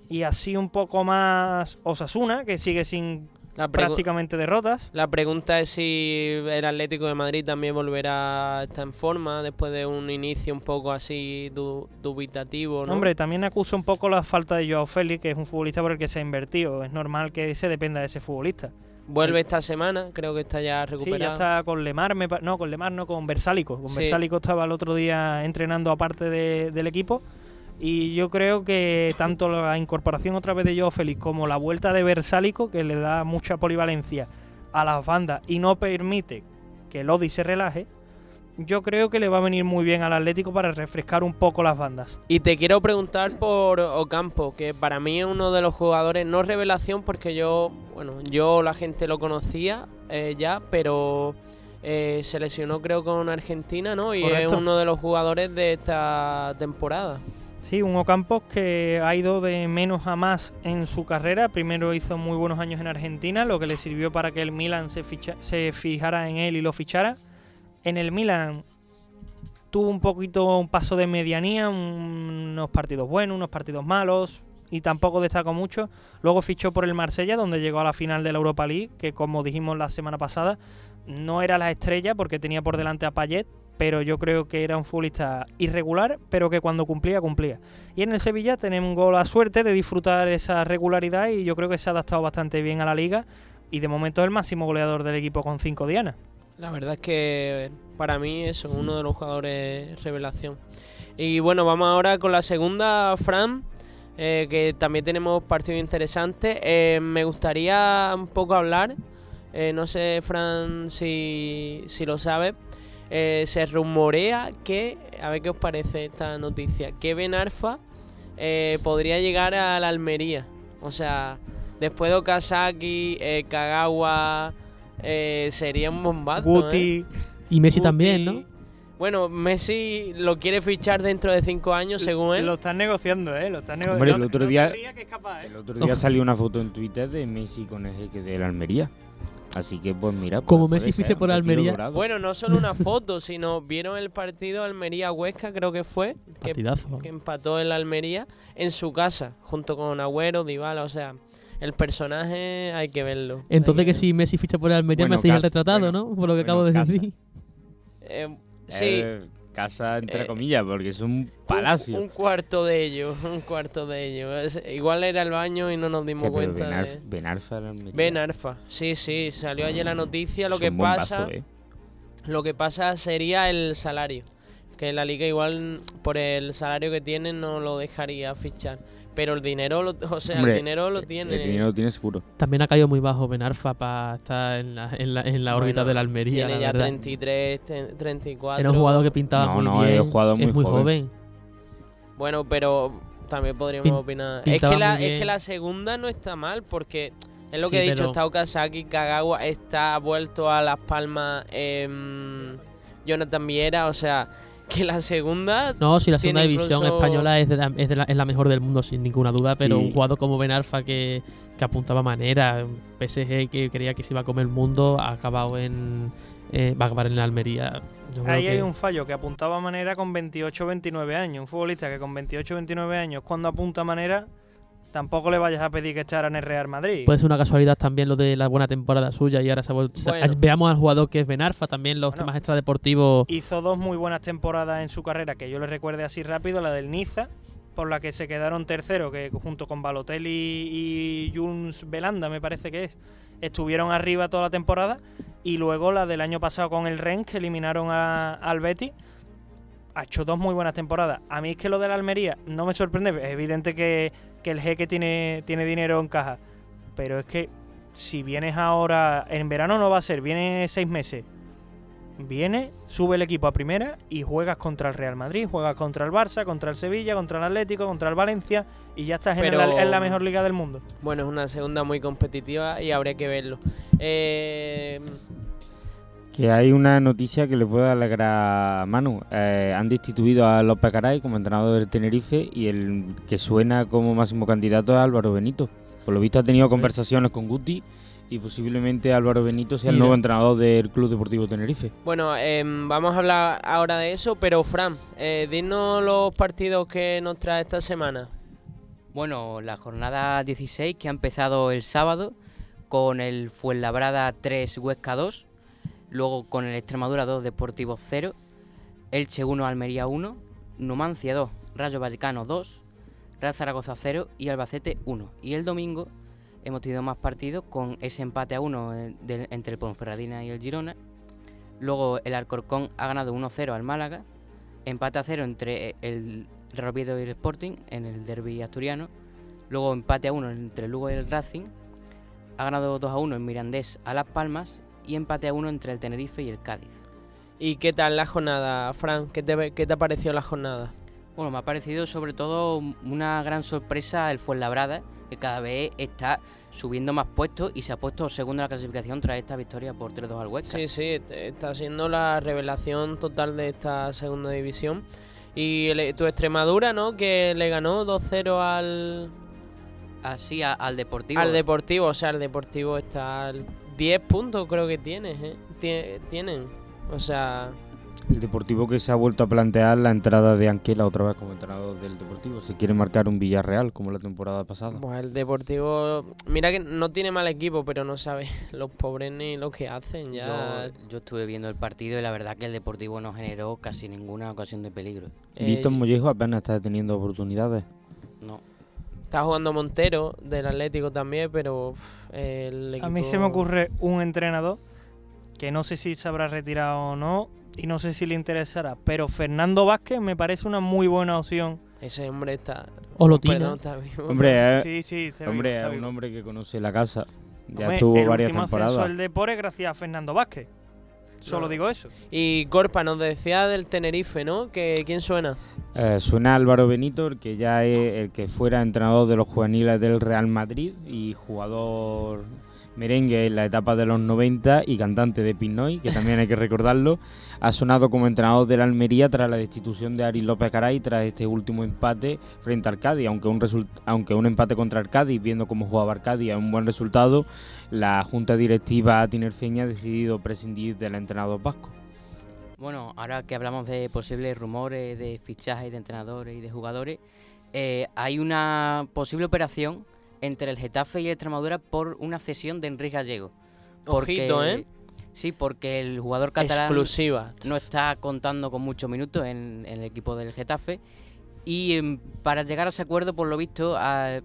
Y así un poco más Osasuna, que sigue sin prácticamente derrotas. la pregunta es si el Atlético de Madrid también volverá a estar en forma después de un inicio un poco así du- dubitativo, ¿no? Hombre, también acusa un poco la falta de Joao Félix, que es un futbolista por el que se ha invertido. Es normal que se dependa de ese futbolista. Vuelve esta semana, creo que está ya Sí, recuperado. ya está con Lemar, me no, con Lemar no, con Versálico. Con Sí. Versálico estaba el otro día entrenando aparte de- del equipo. Y yo creo que tanto la incorporación otra vez de Joao Félix como la vuelta de Versálico, que le da mucha polivalencia a las bandas y no permite que Lodi se relaje, yo creo que le va a venir muy bien al Atlético para refrescar un poco las bandas. Y te quiero preguntar por Ocampo, que para mí es uno de los jugadores, no revelación, porque yo, bueno, yo la gente lo conocía eh, ya, pero eh, se lesionó creo con Argentina, ¿no? Y Correcto. es uno de los jugadores de esta temporada. Sí, un Ocampos que ha ido de menos a más en su carrera. Primero hizo muy buenos años en Argentina, lo que le sirvió para que el Milan se, fijara en él y lo fichara. En el Milan tuvo un poquito un paso de medianía, un- unos partidos buenos, unos partidos malos y tampoco destacó mucho. Luego fichó por el Marsella, donde llegó a la final de la Europa League, que como dijimos la semana pasada, no era la estrella porque tenía por delante a Payet, pero yo creo que era un futbolista irregular, pero que cuando cumplía, cumplía. Y en el Sevilla tenemos la suerte de disfrutar esa regularidad y yo creo que se ha adaptado bastante bien a la liga y de momento es el máximo goleador del equipo con cinco dianas. La verdad es que para mí es uno de los jugadores revelación. Y bueno, vamos ahora con la segunda, Fran, eh, que también tenemos partidos interesantes. Eh, me gustaría un poco hablar, eh, no sé, Fran, si, si lo sabes. Eh, se rumorea que, a ver qué os parece esta noticia, que Ben Arfa eh, podría llegar a la Almería. O sea, después de Okazaki, eh, Kagawa, eh, sería un bombazo. ¿eh? Guti, Y Messi Guti. también, ¿no? Bueno, Messi lo quiere fichar dentro de cinco años, según él. lo están negociando, ¿eh? Lo están negociando. Hombre, el otro día- que es capaz, ¿eh? El otro día salió una foto en Twitter de Messi con el jeque de la Almería. Así que, pues mira. pues, Como Messi ser, fiche por Almería. Bueno, no solo una foto, sino vieron el partido Almería-Huesca, creo que fue, que, Partidazo. que empató el Almería en su casa, junto con Agüero, Dybala, o sea, el personaje hay que verlo. Entonces que si Messi ficha por el Almería Bueno, me hacéis el retratado, bueno, ¿no? Por lo que bueno, acabo de casa. decir. Eh, sí, Eh, casa entre Eh, comillas, porque es un palacio. Un, cuarto de ellos, un cuarto de ellos. Igual era el baño y no nos dimos Sí, cuenta. Ben de- Arfa- Ben Arfa. Ben Arfa, sí, sí, salió ayer la noticia. Lo Es que bombazo, pasa, eh. lo que pasa sería el salario, que la liga igual por el salario que tiene no lo dejaría fichar, pero el dinero, lo, o sea, Hombre, el dinero lo tiene. El dinero lo tiene seguro. También ha caído muy bajo Ben Arfa para estar en la, en la, en la órbita Bueno, de la Almería. Tiene la ya verdad. 33, te- 34. Era un jugador que pintaba No, muy no, bien. jugador muy es muy joven. joven. Bueno, pero también podríamos Pin- opinar. Es que, la, es que la segunda no está mal, porque es lo Sí, que he dicho, pero- está Okazaki, Kagawa, está vuelto a Las Palmas em, Jonathan Viera, o sea, que la segunda No, si la segunda división incluso- española es, de la, es, de la, es la mejor del mundo, sin ninguna duda, pero Sí. un jugador como Ben Arfa que, que apuntaba manera, un PSG que creía que se iba a comer el mundo, ha acabado en. eh, va a acabar en la Almería. Yo creo Ahí que- hay un fallo que apuntaba a manera con 28 29 años. Un futbolista que con 28 29 años, cuando apunta a manera, tampoco le vayas a pedir que estará en el Real Madrid. Puede ser una casualidad también lo de la buena temporada suya y ahora se Bueno. veamos al jugador que es Ben Arfa, también los Bueno. temas extradeportivos. Hizo dos muy buenas temporadas en su carrera, que yo le recuerde así rápido, la del Niza, por la que se quedaron tercero, que junto con Balotelli y Jules Belanda, me parece que es, estuvieron arriba toda la temporada y luego la del año pasado con el Rennes que eliminaron a- al Betis ha hecho dos muy buenas temporadas. A mí es que lo de la Almería no me sorprende, es evidente que, que el jeque tiene, tiene dinero en caja, pero es que si vienes ahora, en verano no va a ser, viene seis meses, viene, sube el equipo a primera y juegas contra el Real Madrid, juegas contra el Barça, contra el Sevilla, contra el Atlético, contra el Valencia y ya estás en la, en la mejor liga del mundo. Bueno, es una segunda muy competitiva y habría que verlo. Eh, Que hay una noticia que le puede alegrar a Manu. Eh, han destituido a López Caray como entrenador del Tenerife y el que suena como máximo candidato es Álvaro Benito. Por lo visto ha tenido conversaciones con Guti y posiblemente Álvaro Benito sea el nuevo entrenador del Club Deportivo Tenerife. bueno, em, vamos a hablar ahora de eso, pero Fran, eh, dinos los partidos que nos trae esta semana. Bueno, la jornada 16 que ha empezado el sábado con el Fuenlabrada 3 Huesca 2, luego con el Extremadura 2 Deportivo 0, Elche 1 Almería 1, Numancia 2 Rayo Vallecano 2, Real Zaragoza 0 y Albacete 1. Y el domingo hemos tenido más partidos con ese empate a 1 eh, entre el Ponferradina y el Girona. Luego el Alcorcón ha ganado 1-0 al Málaga, empate a 0 entre el Real Oviedo y el Sporting en el derby asturiano. Luego empate a 1 entre el Lugo y el Racing. Ha ganado 2 a 1 en Mirandés a Las Palmas y empate a 1 entre el Tenerife y el Cádiz. ¿Y qué tal la jornada, Fran? ¿Qué te, qué te ha parecido la jornada? Bueno, me ha parecido sobre todo una gran sorpresa el Fuenlabrada, que cada vez está subiendo más puestos y se ha puesto segundo en la clasificación tras esta victoria por 3-2 al Huesca. Sí, sí, est- está siendo la revelación total de esta segunda división. Y el- tu Extremadura, ¿no? Que le ganó 2-0 al, Así a- al Deportivo. al Deportivo. O sea, el Deportivo está 10 puntos, creo que tienes, ¿eh? Tie- Tienen. O sea, El Deportivo que se ha vuelto a plantear la entrada de Anquela otra vez como entrenador del Deportivo. Se quiere marcar un Villarreal como la temporada pasada. pues el Deportivo. Mira que no tiene mal equipo, pero no sabe los pobres ni lo que hacen. Ya. Yo, yo estuve viendo el partido y la verdad que el Deportivo no generó casi ninguna ocasión de peligro. eh, Víctor Mollejo apenas está teniendo oportunidades. No. Está jugando Montero del Atlético también, pero. uf, el A mí se me ocurre un entrenador que no sé si se habrá retirado o no y no sé si le interesará, pero Fernando Vázquez me parece una muy buena opción. Ese hombre está. O lo Perdón, está vivo. Hombre, es, Sí, sí, está hombre, vivo, está es un hombre que conoce la casa. Ya Hombre, estuvo el varias último ascenso temporadas. del Depor es gracias a Fernando Vázquez. Solo No. digo eso. Y Corpa nos decía del Tenerife, ¿no? Que ¿Quién suena? Eh, suena Álvaro Benito, que ya es el que fuera entrenador de los juveniles del Real Madrid y jugador merengue en la etapa de los 90 y cantante de Pinoy, que también hay que recordarlo. Ha sonado como entrenador del Almería tras la destitución de Ari López Caray tras este último empate frente al Cádiz. Aunque un, aunque un empate contra el Cádiz, viendo cómo jugaba el Cádiz, un buen resultado, la Junta Directiva tinerfeña ha decidido prescindir del entrenador vasco. Bueno, ahora que hablamos de posibles rumores de fichajes de entrenadores y de jugadores, eh, hay una posible operación entre el Getafe y el Extremadura por una cesión de Enrique Gallego. Ojito, ¿eh? Sí, porque el jugador catalán Exclusiva. no está contando con muchos minutos en, en el equipo del Getafe. Y em, para llegar a ese acuerdo, por lo visto, ha-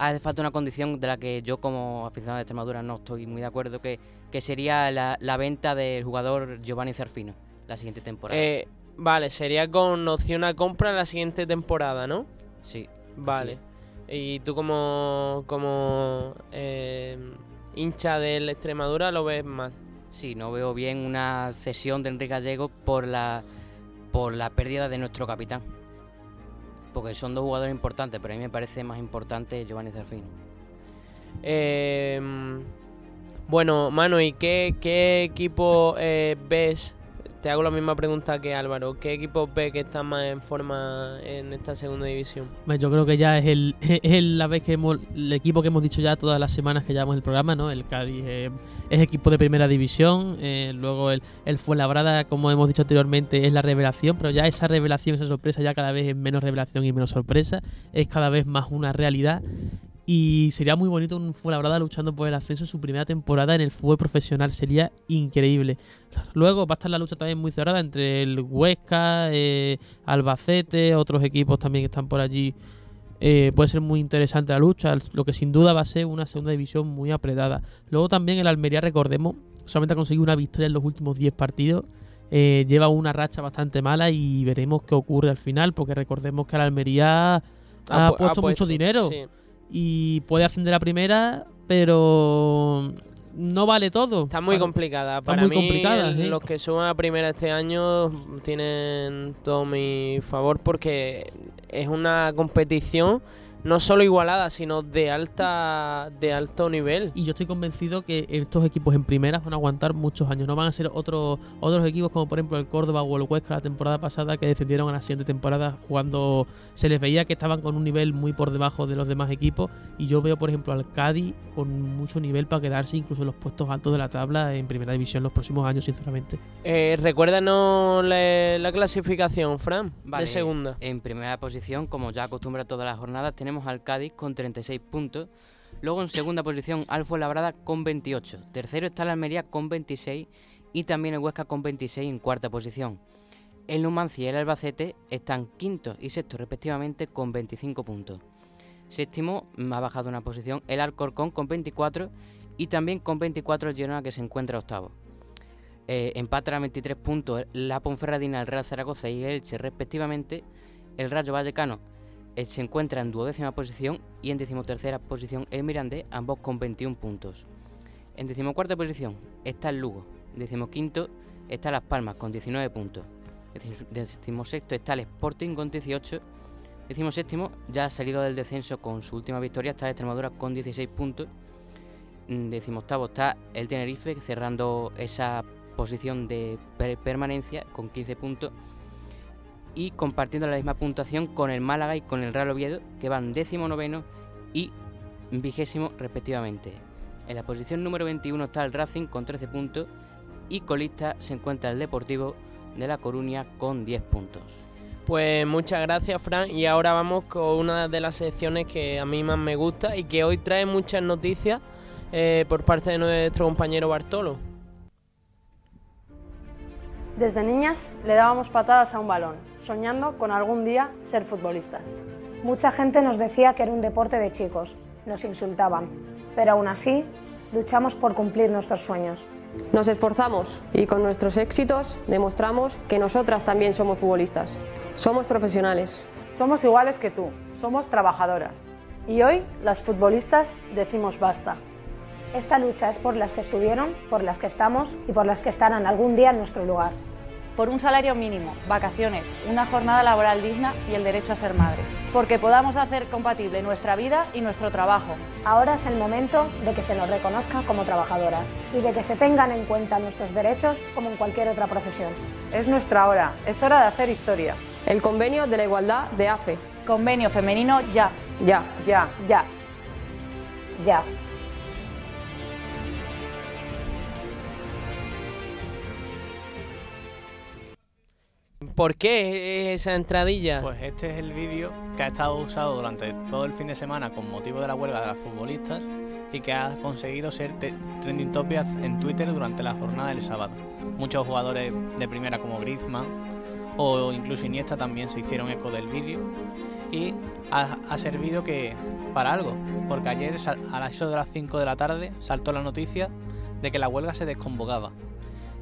hace falta una condición de la que yo como aficionado de Extremadura no estoy muy de acuerdo, que, que sería la, la venta del jugador Giovanni Zarfino la siguiente temporada. Eh, vale, sería con opción a compra la siguiente temporada, ¿no? sí. Vale. Y tú como, como eh, hincha del Extremadura lo ves mal. Sí, no veo bien una cesión de Enrique Gallego por la, por la pérdida de nuestro capitán. Porque son dos jugadores importantes, pero a mí me parece más importante Giovanni Zarfino. Eh, bueno, Manu, ¿y qué, qué equipo eh, ves? Te hago la misma pregunta que Álvaro. ¿Qué equipo ves que están más en forma en esta segunda división? Hombre, Yo creo que ya es el, es la vez que el equipo que hemos dicho ya todas las semanas que llevamos el programa, ¿no? El Cádiz es equipo de primera división, eh, luego el, el Fuenlabrada, como hemos dicho anteriormente, es la revelación, pero ya esa revelación, esa sorpresa ya cada vez es menos revelación y menos sorpresa, es cada vez más una realidad y sería muy bonito un Fuenlabrada luchando por el ascenso en su primera temporada en el fútbol profesional, sería increíble. Luego va a estar la lucha también muy cerrada entre el Huesca, eh, Albacete, otros equipos también que están por allí eh, puede ser muy interesante la lucha, lo que sin duda va a ser una segunda división muy apretada. Luego también el Almería, recordemos, solamente ha conseguido una victoria en los últimos 10 partidos. Eh, lleva una racha bastante mala y veremos qué ocurre al final, porque recordemos que el Almería ha, puesto, mucho dinero y puede ascender a primera, pero no vale todo. Está muy complicada. Para muy mí, complicada, los que suban a primera este año tienen todo mi favor porque es una competición no solo igualada, sino de alta de alto nivel. Y yo estoy convencido que estos equipos en primeras van a aguantar muchos años. No van a ser otros otros equipos como por ejemplo el Córdoba o el Huesca la temporada pasada que descendieron a la siguiente temporada jugando se les veía que estaban con un nivel muy por debajo de los demás equipos y yo veo por ejemplo al Cádiz con mucho nivel para quedarse incluso en los puestos altos de la tabla en primera división los próximos años sinceramente. Eh, recuérdanos la, clasificación, Fran, de segunda. En primera posición, como ya acostumbra todas las jornadas, tenemos al Cádiz con 36 puntos. Luego en segunda posición al Labrada con 28. Tercero está la Almería con 26 y también el Huesca con 26 en cuarta posición. El Numancia y el Albacete están quinto y sexto respectivamente con 25 puntos. Séptimo ha bajado una posición el Alcorcón con 24 y también con 24 el Girona que se encuentra octavo. Eh, empatan a 23 puntos la Ponferradina, el Real Zaragoza y el Elche respectivamente. El Rayo Vallecano se encuentra en duodécima posición y en decimotercera posición el Mirandés, ambos con 21 puntos. En decimocuarta posición está el Lugo, en decimoquinto está Las Palmas con 19 puntos. En decimosexto está el Sporting con 18. Decimoséptimo ya ha salido del descenso con su última victoria, está el Extremadura con 16 puntos. En decimoctavo está el Tenerife cerrando esa posición de permanencia con 15 puntos y compartiendo la misma puntuación con el Málaga y con el Real Oviedo, que van décimo noveno y vigésimo respectivamente. En la posición número 21 está el Racing con 13 puntos y colista se encuentra el Deportivo de La Coruña con 10 puntos. Pues muchas gracias Fran y ahora vamos con una de las secciones que a mí más me gusta y que hoy trae muchas noticias eh, por parte de nuestro compañero Bartolo. Desde niñas le dábamos patadas a un balón, soñando con algún día ser futbolistas. Mucha gente nos decía que era un deporte de chicos, nos insultaban, pero aún así luchamos por cumplir nuestros sueños. Nos esforzamos y con nuestros éxitos demostramos que nosotras también somos futbolistas. Somos profesionales. Somos iguales que tú, somos trabajadoras. Y hoy las futbolistas decimos basta. Esta lucha es por las que estuvieron, por las que estamos y por las que estarán algún día en nuestro lugar. Por un salario mínimo, vacaciones, una jornada laboral digna y el derecho a ser madre. Porque podamos hacer compatible nuestra vida y nuestro trabajo. Ahora es el momento de que se nos reconozca como trabajadoras y de que se tengan en cuenta nuestros derechos como en cualquier otra profesión. Es nuestra hora, es hora de hacer historia. El convenio de la igualdad de AFE. Convenio femenino ya. Ya. Ya. Ya. Ya. ¿Por qué esa entradilla? Pues este es el vídeo que ha estado usado durante todo el fin de semana con motivo de la huelga de las futbolistas y que ha conseguido ser trending topics en Twitter durante la jornada del sábado. Muchos jugadores de primera como Griezmann o incluso Iniesta también se hicieron eco del vídeo y ha, servido que para algo, porque ayer a las de las 5 de la tarde saltó la noticia de que la huelga se desconvocaba.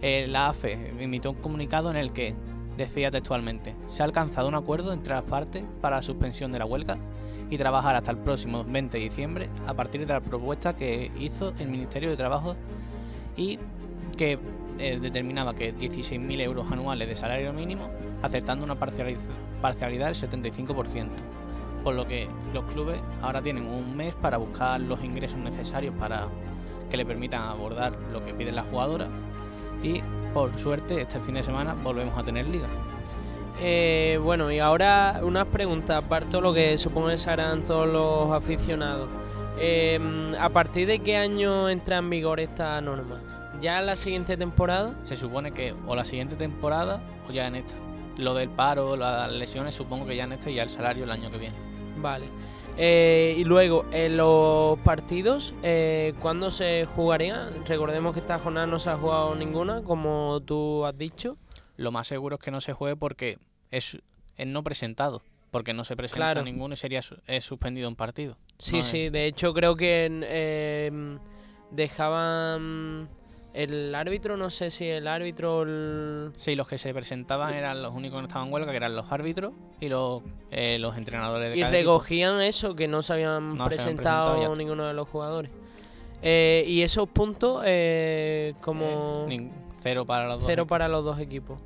la AFE emitió un comunicado en el que decía textualmente, se ha alcanzado un acuerdo entre las partes para la suspensión de la huelga y trabajar hasta el próximo 20 de diciembre a partir de la propuesta que hizo el Ministerio de Trabajo y que eh, determinaba que 16.000 euros anuales de salario mínimo, aceptando una parcialidad del 75%, por lo que los clubes ahora tienen un mes para buscar los ingresos necesarios para que le permitan abordar lo que piden las jugadoras y por suerte, este fin de semana volvemos a tener liga. Eh, bueno, y ahora unas preguntas, aparte de lo que supongo que se harán todos los aficionados. Em, ¿A partir de qué año entra en vigor esta norma? ¿Ya en la siguiente temporada? Se supone que o la siguiente temporada o ya en esta. Lo del paro, las lesiones, supongo que ya en esta y ya el salario el año que viene. Vale. Eh, y luego, en los partidos, eh, ¿cuándo se jugarían? Recordemos que esta jornada no se ha jugado ninguna, como tú has dicho. Lo más seguro es que no se juegue porque es, no presentado. porque no se presenta Claro. ninguno y sería es suspendido un partido. Sí, No es- sí, de hecho creo que eh, dejaban el árbitro, no sé si el árbitro... el- Sí, los que se presentaban eran los únicos que no estaban en huelga, que eran los árbitros y los, eh, los entrenadores de Y cada equipo. recogían eso, que no se habían No se habían presentado, está. ninguno de los jugadores. Eh, y esos puntos eh, como... Nin- cero para los dos. Cero equipos. para los dos equipos.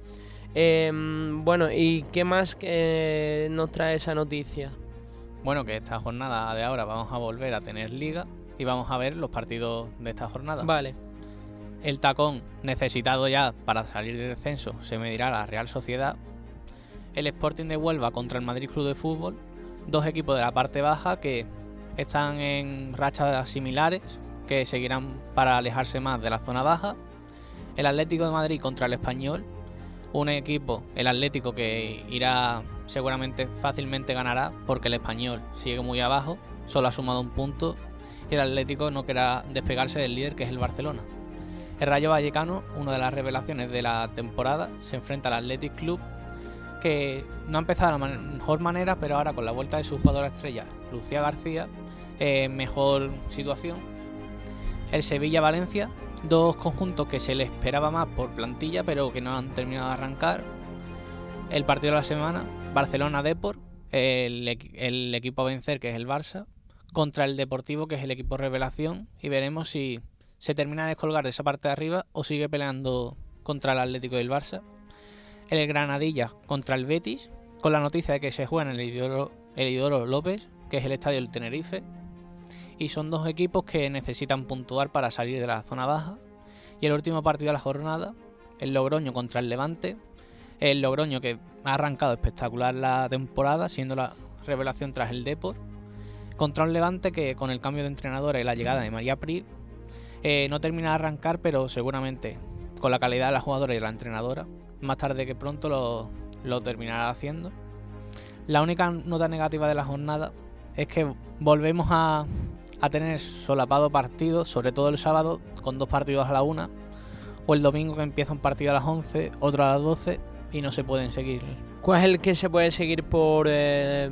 Eh, bueno, ¿y qué más eh, nos trae esa noticia? Bueno, que esta jornada de ahora vamos a volver a tener liga y vamos a ver los partidos de esta jornada. Vale. El tacón necesitado ya para salir del descenso se medirá la Real Sociedad. El Sporting de Huelva contra el Madrid Club de Fútbol. Dos equipos de la parte baja que están en rachas similares, que seguirán para alejarse más de la zona baja. El Atlético de Madrid contra el Español. Un equipo, el Atlético, que irá seguramente fácilmente ganará porque el Español sigue muy abajo, solo ha sumado un punto y el Atlético no querrá despegarse del líder que es el Barcelona. El Rayo Vallecano, una de las revelaciones de la temporada, se enfrenta al Athletic Club, que no ha empezado de la mejor manera, pero ahora con la vuelta de su jugadora estrella, Lucía García, eh, mejor situación. El Sevilla-Valencia, dos conjuntos que se le esperaba más por plantilla, pero que no han terminado de arrancar. El partido de la semana, Barcelona-Depor, el, el equipo a vencer, que es el Barça, contra el Deportivo, que es el equipo revelación, y veremos si se termina de descolgar de esa parte de arriba o sigue peleando contra el Atlético y el Barça. El Granadilla contra el Betis, con la noticia de que se juega en el Idoro, López, que es el estadio del Tenerife. Y son dos equipos que necesitan puntuar para salir de la zona baja. Y el último partido de la jornada, el Logroño contra el Levante. El Logroño que ha arrancado espectacular la temporada, siendo la revelación tras el Depor. Contra un Levante que con el cambio de entrenadora y la llegada de María Pri eh, no termina de arrancar, pero seguramente con la calidad de la jugadora y la entrenadora, más tarde que pronto lo, lo terminará haciendo. La única nota negativa de la jornada es que volvemos a, a tener solapado partidos, sobre todo el sábado, con dos partidos a la una, o el domingo que empieza un partido a las 11, otro a las 12 y no se pueden seguir. ¿Cuál es el que se puede seguir por, eh,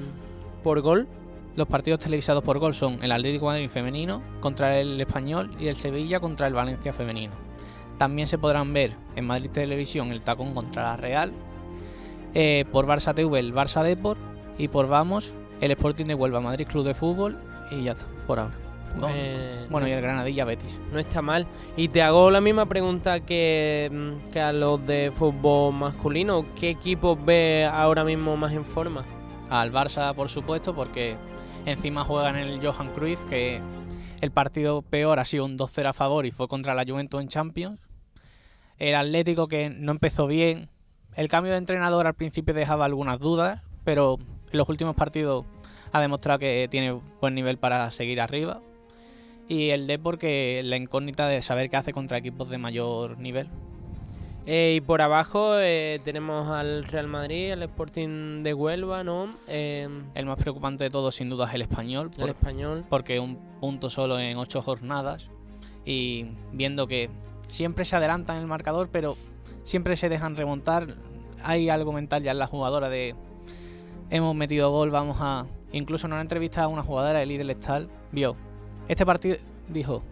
por gol? Los partidos televisados por gol son el Atlético Madrid femenino contra el Español y el Sevilla contra el Valencia femenino. También se podrán ver en Madrid Televisión el tacón contra la Real, eh, por Barça TV el Barça Deport y por Vamos el Sporting de Huelva Madrid Club de Fútbol y ya está, por ahora. Eh, Bueno, y el Granadilla Betis. No está mal. Y te hago la misma pregunta que, mm, que a los de fútbol masculino. ¿Qué equipos ves ahora mismo más en forma? Al Barça, por supuesto, porque encima juegan en el Johan Cruyff, que el partido peor ha sido un 2-0 a favor y fue contra la Juventus en Champions. El Atlético que no empezó bien. El cambio de entrenador al principio dejaba algunas dudas, pero en los últimos partidos ha demostrado que tiene buen nivel para seguir arriba. Y el Depor que la incógnita de saber qué hace contra equipos de mayor nivel. Eh, y por abajo eh, tenemos al Real Madrid, al Sporting de Huelva, ¿no? Eh, El más preocupante de todos sin duda es el español. el español. porque un punto solo en ocho jornadas y viendo que siempre se adelantan en el marcador pero siempre se dejan remontar hay algo mental ya en la jugadora de hemos metido gol vamos a incluso en una entrevista a una jugadora el líder Estal vio este partido dijo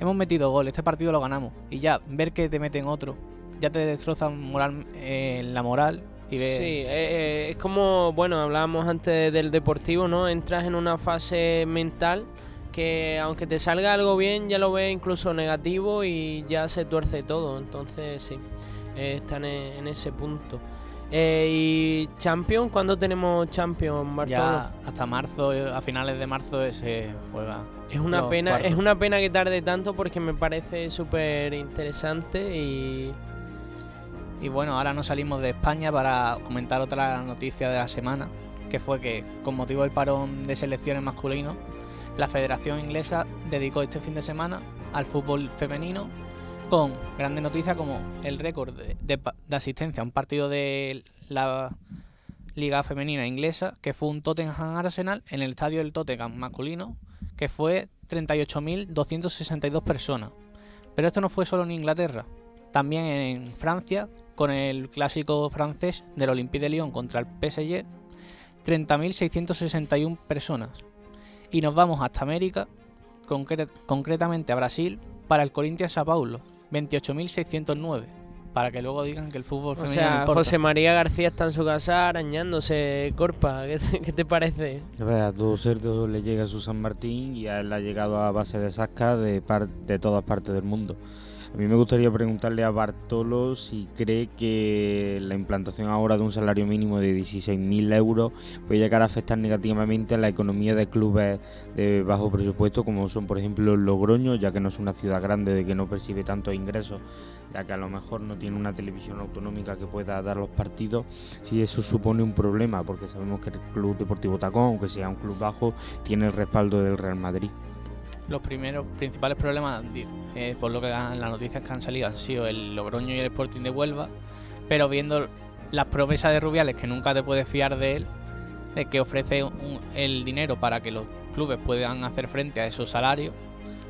hemos metido gol este partido lo ganamos y ya ver que te meten otro ya te destrozan moral eh, la moral y ve- Sí, eh, eh, es como, bueno, hablábamos antes del deportivo, ¿no? Entras en una fase mental que aunque te salga algo bien, ya lo ves incluso negativo y ya se tuerce todo. Entonces, sí, están en, en ese punto. Eh, ¿Y Champions? ¿Cuándo tenemos Champions, Bartolo? ya hasta marzo a finales de marzo se juega Es una pena, cuartos. es una pena que tarde tanto porque me parece súper interesante y Y bueno, ahora nos salimos de España para comentar otra noticia de la semana, que fue que con motivo del parón de selecciones masculinos, la Federación Inglesa dedicó este fin de semana al fútbol femenino con grandes noticias como el récord de, de asistencia a un partido de la Liga Femenina Inglesa, que fue un Tottenham Arsenal en el estadio del Tottenham masculino, que fue 38.262 personas. Pero esto no fue solo en Inglaterra, también en Francia, con el clásico francés del Olympique de Lyon contra el PSG, 30.661 personas. Y nos vamos hasta América, concretamente a Brasil, para el Corinthians Sao Paulo, 28.609 para que luego digan que el fútbol femenino O sea, José María García está en su casa arañándose Corpa. ¿Qué te, parece? A todo cerdo le llega a su San Martín y a él ha llegado a base de sasca de, de todas partes del mundo. A mí me gustaría preguntarle a Bartolo si cree que la implantación ahora de un salario mínimo de 16.000 euros puede llegar a afectar negativamente a la economía de clubes de bajo presupuesto como son por ejemplo Logroño, ya que no es una ciudad grande de que no percibe tantos ingresos, ya que a lo mejor no tiene una televisión autonómica que pueda dar los partidos, si eso supone un problema, porque sabemos que el Club Deportivo Tacón, aunque sea un club bajo, tiene el respaldo del Real Madrid los primeros principales problemas, eh, por lo que las noticias que han salido, han sido el Logroño y el Sporting de Huelva, pero viendo las promesas de Rubiales, que nunca te puedes fiar de él, de que ofrece el dinero para que los clubes puedan hacer frente a esos salarios,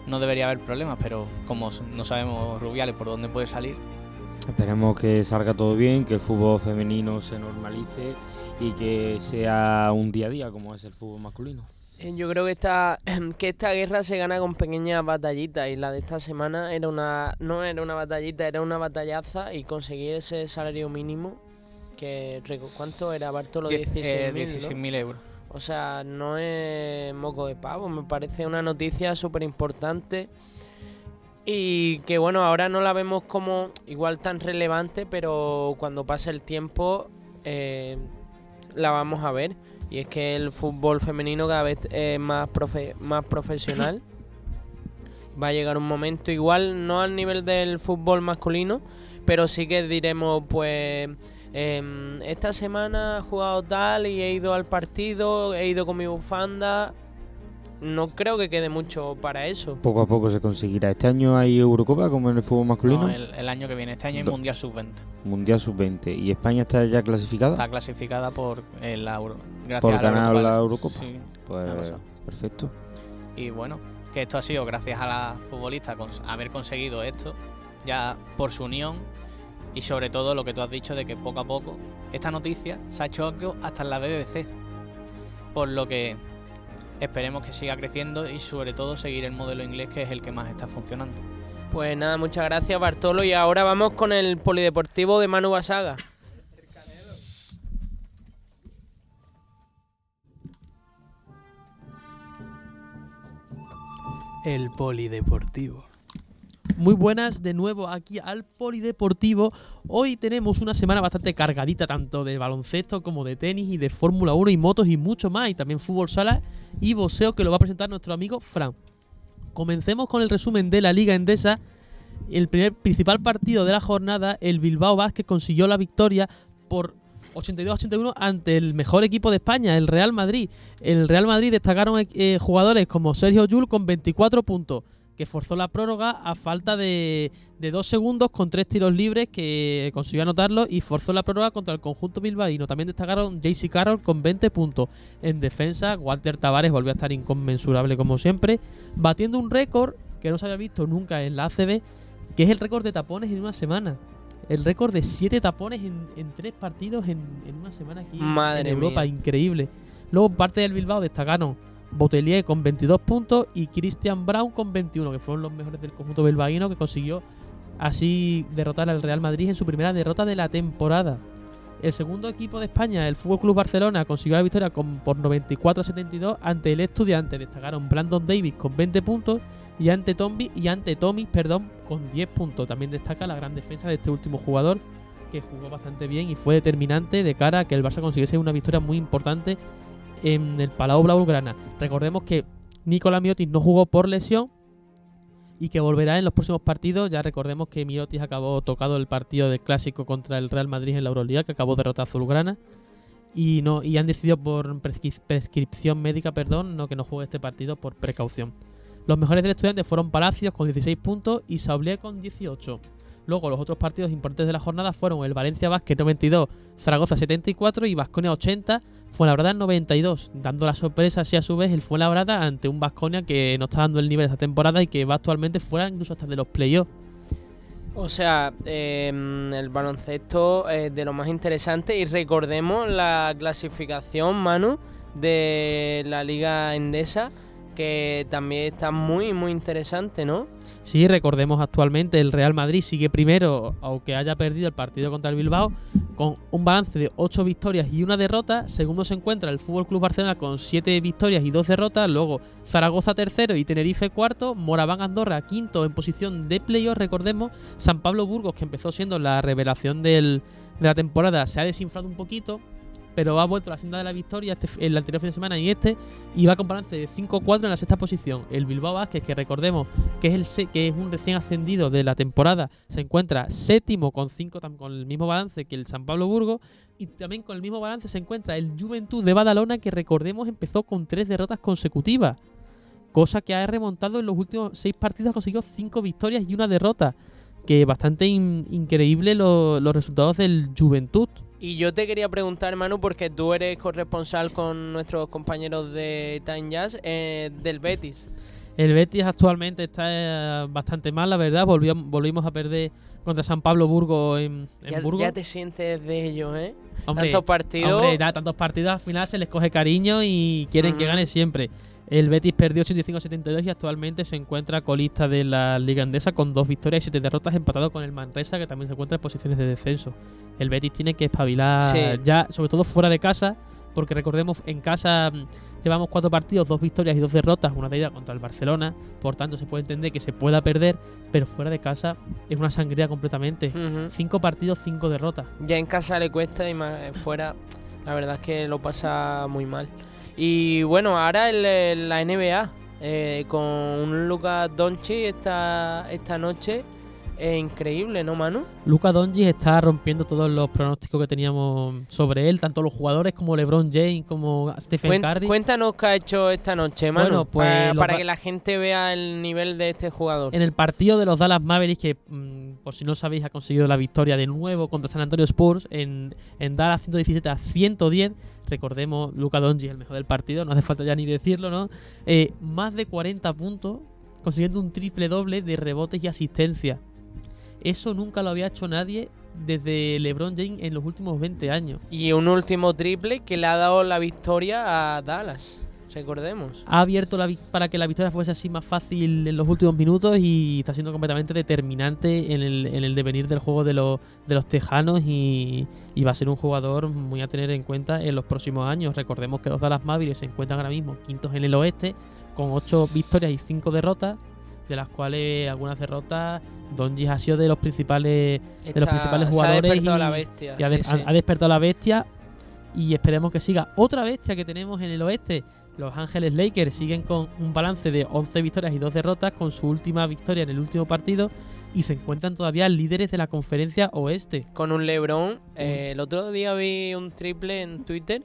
no debería haber problemas, pero como no sabemos Rubiales por dónde puede salir. Esperemos que salga todo bien, que el fútbol femenino se normalice y que sea un día a día como es el fútbol masculino. Yo creo que esta, que esta guerra se gana con pequeñas batallitas y la de esta semana era una no era una batallita, era una batallaza y conseguir ese salario mínimo que ¿cuánto era Bartolo? 16.000 eh, euros. O sea, no es moco de pavo, me parece una noticia súper importante y que bueno, ahora no la vemos como igual tan relevante, pero cuando pase el tiempo eh, la vamos a ver y es que el fútbol femenino cada vez es más, más profesional. Va a llegar un momento igual, no al nivel del fútbol masculino, pero sí que diremos, pues, em, esta semana he jugado tal y he ido al partido, he ido con mi bufanda, no creo que quede mucho para eso. Poco a poco se conseguirá. ¿Este año hay Eurocopa como en el fútbol masculino? No, el, año que viene. Este año hay Mundial Sub-20. Mundial Sub-20. ¿Y España está ya clasificada? Está clasificada por el Euro. Gracias por ganar la Eurocopa. Sí, pues perfecto. Y bueno, que esto ha sido gracias a la futbolista con haber conseguido esto, ya por su unión y sobre todo lo que tú has dicho de que poco a poco esta noticia se ha hecho hasta en la BBC. Por lo que esperemos que siga creciendo y sobre todo seguir el modelo inglés que es el que más está funcionando. Pues nada, muchas gracias Bartolo y ahora vamos con el polideportivo de Manu Basaga. El polideportivo. Muy buenas de nuevo aquí al Polideportivo. Hoy tenemos una semana bastante cargadita tanto de baloncesto como de tenis y de Fórmula 1 y motos y mucho más. Y también fútbol sala y boxeo que lo va a presentar nuestro amigo Fran. Comencemos con el resumen de la Liga Endesa. El primer principal partido de la jornada, el Bilbao Vázquez consiguió la victoria por 82-81 ante el mejor equipo de España, el Real Madrid. El Real Madrid destacaron eh, jugadores como Sergio Yul con 24 puntos que forzó la prórroga a falta de, dos segundos con tres tiros libres que consiguió anotarlo y forzó la prórroga contra el conjunto bilbaíno. También destacaron JC Carroll con 20 puntos. En defensa, Walter Tavares volvió a estar inconmensurable como siempre, batiendo un récord que no se había visto nunca en la ACB, que es el récord de tapones en una semana. El récord de 7 tapones en, tres partidos en, una semana aquí en Europa, increíble. Luego parte del Bilbao destacaron Botelier con 22 puntos y Christian Brown con 21, que fueron los mejores del conjunto bilbaíno que consiguió así derrotar al Real Madrid en su primera derrota de la temporada. El segundo equipo de España, el Fútbol Club Barcelona, consiguió la victoria con, por 94 a 72 ante el Estudiante. Destacaron Brandon Davis con 20 puntos y ante Tommy y ante Tommy, perdón, con 10 puntos. También destaca la gran defensa de este último jugador que jugó bastante bien y fue determinante de cara a que el Barça consiguiese una victoria muy importante en el Palau Blaugrana. Recordemos que Nicola Miotis no jugó por lesión y que volverá en los próximos partidos. Ya recordemos que Miotis acabó tocado el partido de clásico contra el Real Madrid en la Euroliga, que acabó derrotado a Azulgrana. Y, no, y han decidido por prescripción médica, perdón, no que no juegue este partido por precaución. Los mejores del estudiante fueron Palacios con 16 puntos y Saulier con 18. Luego los otros partidos importantes de la jornada fueron el Valencia Basket 92, Zaragoza 74 y Vasconia 80, Fuenlabrada 92, dando la sorpresa así a su vez el Fuenlabrada ante un Vasconia que no está dando el nivel esta temporada y que va actualmente fuera incluso hasta de los playoffs. O sea, em, el baloncesto es de lo más interesante y recordemos la clasificación, Manu, de la Liga Endesa, que también está muy, muy interesante, ¿no? Sí, recordemos actualmente el Real Madrid sigue primero, aunque haya perdido el partido contra el Bilbao, con un balance de 8 victorias y una derrota. Segundo se encuentra el Fútbol Club Barcelona con 7 victorias y 2 derrotas. Luego Zaragoza tercero y Tenerife cuarto. Moraván Andorra quinto en posición de playoff, recordemos. San Pablo Burgos, que empezó siendo la revelación de la temporada, se ha desinflado un poquito pero ha vuelto a la senda de la victoria este, el anterior fin de semana y este, y va con balance de 5-4 en la sexta posición. El Bilbao Vázquez, que recordemos que es, el, que es un recién ascendido de la temporada, se encuentra séptimo con 5 con el mismo balance que el San Pablo Burgo, y también con el mismo balance se encuentra el Juventud de Badalona, que recordemos empezó con tres derrotas consecutivas. Cosa que ha remontado en los últimos seis partidos, ha conseguido cinco victorias y una derrota. Que bastante increíble los resultados del Juventud. Y yo te quería preguntar, Manu, porque tú eres corresponsal con nuestros compañeros de Time Jazz eh, del Betis. El Betis actualmente está eh, bastante mal, la verdad. volvimos a perder contra San Pablo Burgo en, ya, Burgos. Ya te sientes de ellos, ¿eh? tantos partidos. Hombre, da, tantos partidos al final se les coge cariño y quieren que gane siempre. El Betis perdió 85-72 y actualmente se encuentra colista de la Liga Andesa con dos victorias y siete derrotas, empatado con el Manresa, que también se encuentra en posiciones de descenso. El Betis tiene que espabilar ya, sobre todo fuera de casa, porque recordemos, en casa mm, llevamos cuatro partidos, dos victorias y dos derrotas, una de ellas contra el Barcelona, por tanto se puede entender que se pueda perder, pero fuera de casa es una sangría completamente. Cinco partidos, cinco derrotas. Ya en casa le cuesta y más fuera, la verdad es que lo pasa muy mal. Y bueno, ahora el, la NBA, eh, con un Lucas Doncic esta, esta noche, es increíble, ¿no, Manu? Luca Doncic está rompiendo todos los pronósticos que teníamos sobre él, tanto los jugadores como LeBron James, como Stephen Curry. Cuéntanos qué ha hecho esta noche, Manu, pues para, que la gente vea el nivel de este jugador. En el partido de los Dallas Mavericks, que mm, por si no sabéis ha conseguido la victoria de nuevo contra San Antonio Spurs, en, en Dallas 117 a 110 recordemos, Luca Donji, el mejor del partido, no hace falta ya ni decirlo, ¿no? Eh, más de 40 puntos, consiguiendo un triple doble de rebotes y asistencia. Eso nunca lo había hecho nadie desde LeBron James en los últimos 20 años. Y un último triple que le ha dado la victoria a Dallas recordemos. Ha abierto la para que la victoria fuese así más fácil en los últimos minutos y está siendo completamente determinante en el, en el devenir del juego de, los, de los tejanos y, va a ser un jugador muy a tener en cuenta en los próximos años. Recordemos que los Dallas Mavericks se encuentran ahora mismo quintos en el oeste con ocho victorias y cinco derrotas de las cuales algunas derrotas Donjis ha sido de los principales de los principales jugadores ha despertado la bestia, ha, despertado la bestia y esperemos que siga otra bestia que tenemos en el oeste los Ángeles Lakers siguen con un balance de 11 victorias y 2 derrotas con su última victoria en el último partido y se encuentran todavía líderes de la conferencia oeste. Con un LeBron, eh, el otro día vi un triple en Twitter.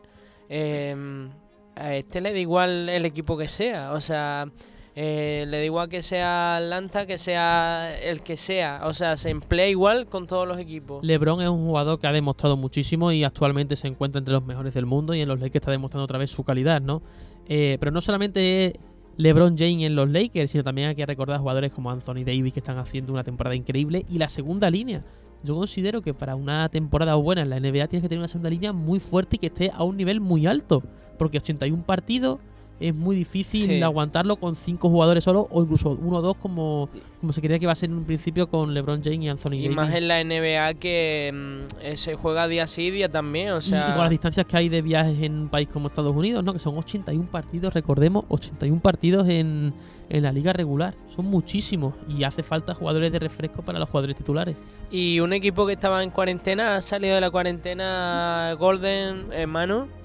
Eh, a este le da igual el equipo que sea, o sea, eh, le da igual que sea Atlanta, que sea el que sea. O sea, se emplea igual con todos los equipos. LeBron es un jugador que ha demostrado muchísimo y actualmente se encuentra entre los mejores del mundo y en los Lakers está demostrando otra vez su calidad, ¿no? Eh, pero no solamente LeBron James en los Lakers, sino también hay que recordar jugadores como Anthony Davis que están haciendo una temporada increíble y la segunda línea. Yo considero que para una temporada buena en la NBA tienes que tener una segunda línea muy fuerte y que esté a un nivel muy alto. Porque 81 partidos es muy difícil aguantarlo con cinco jugadores solo o incluso uno o dos como, como se creía que iba a ser en un principio con LeBron James y Anthony Davis. Y más en la NBA que mm, eh, se juega día sí día también, o sea... Y, con las distancias que hay de viajes en un país como Estados Unidos, ¿no? Que son 81 partidos, recordemos, 81 partidos en, en la liga regular. Son muchísimos y hace falta jugadores de refresco para los jugadores titulares. Y un equipo que estaba en cuarentena, ha salido de la cuarentena Golden, hermano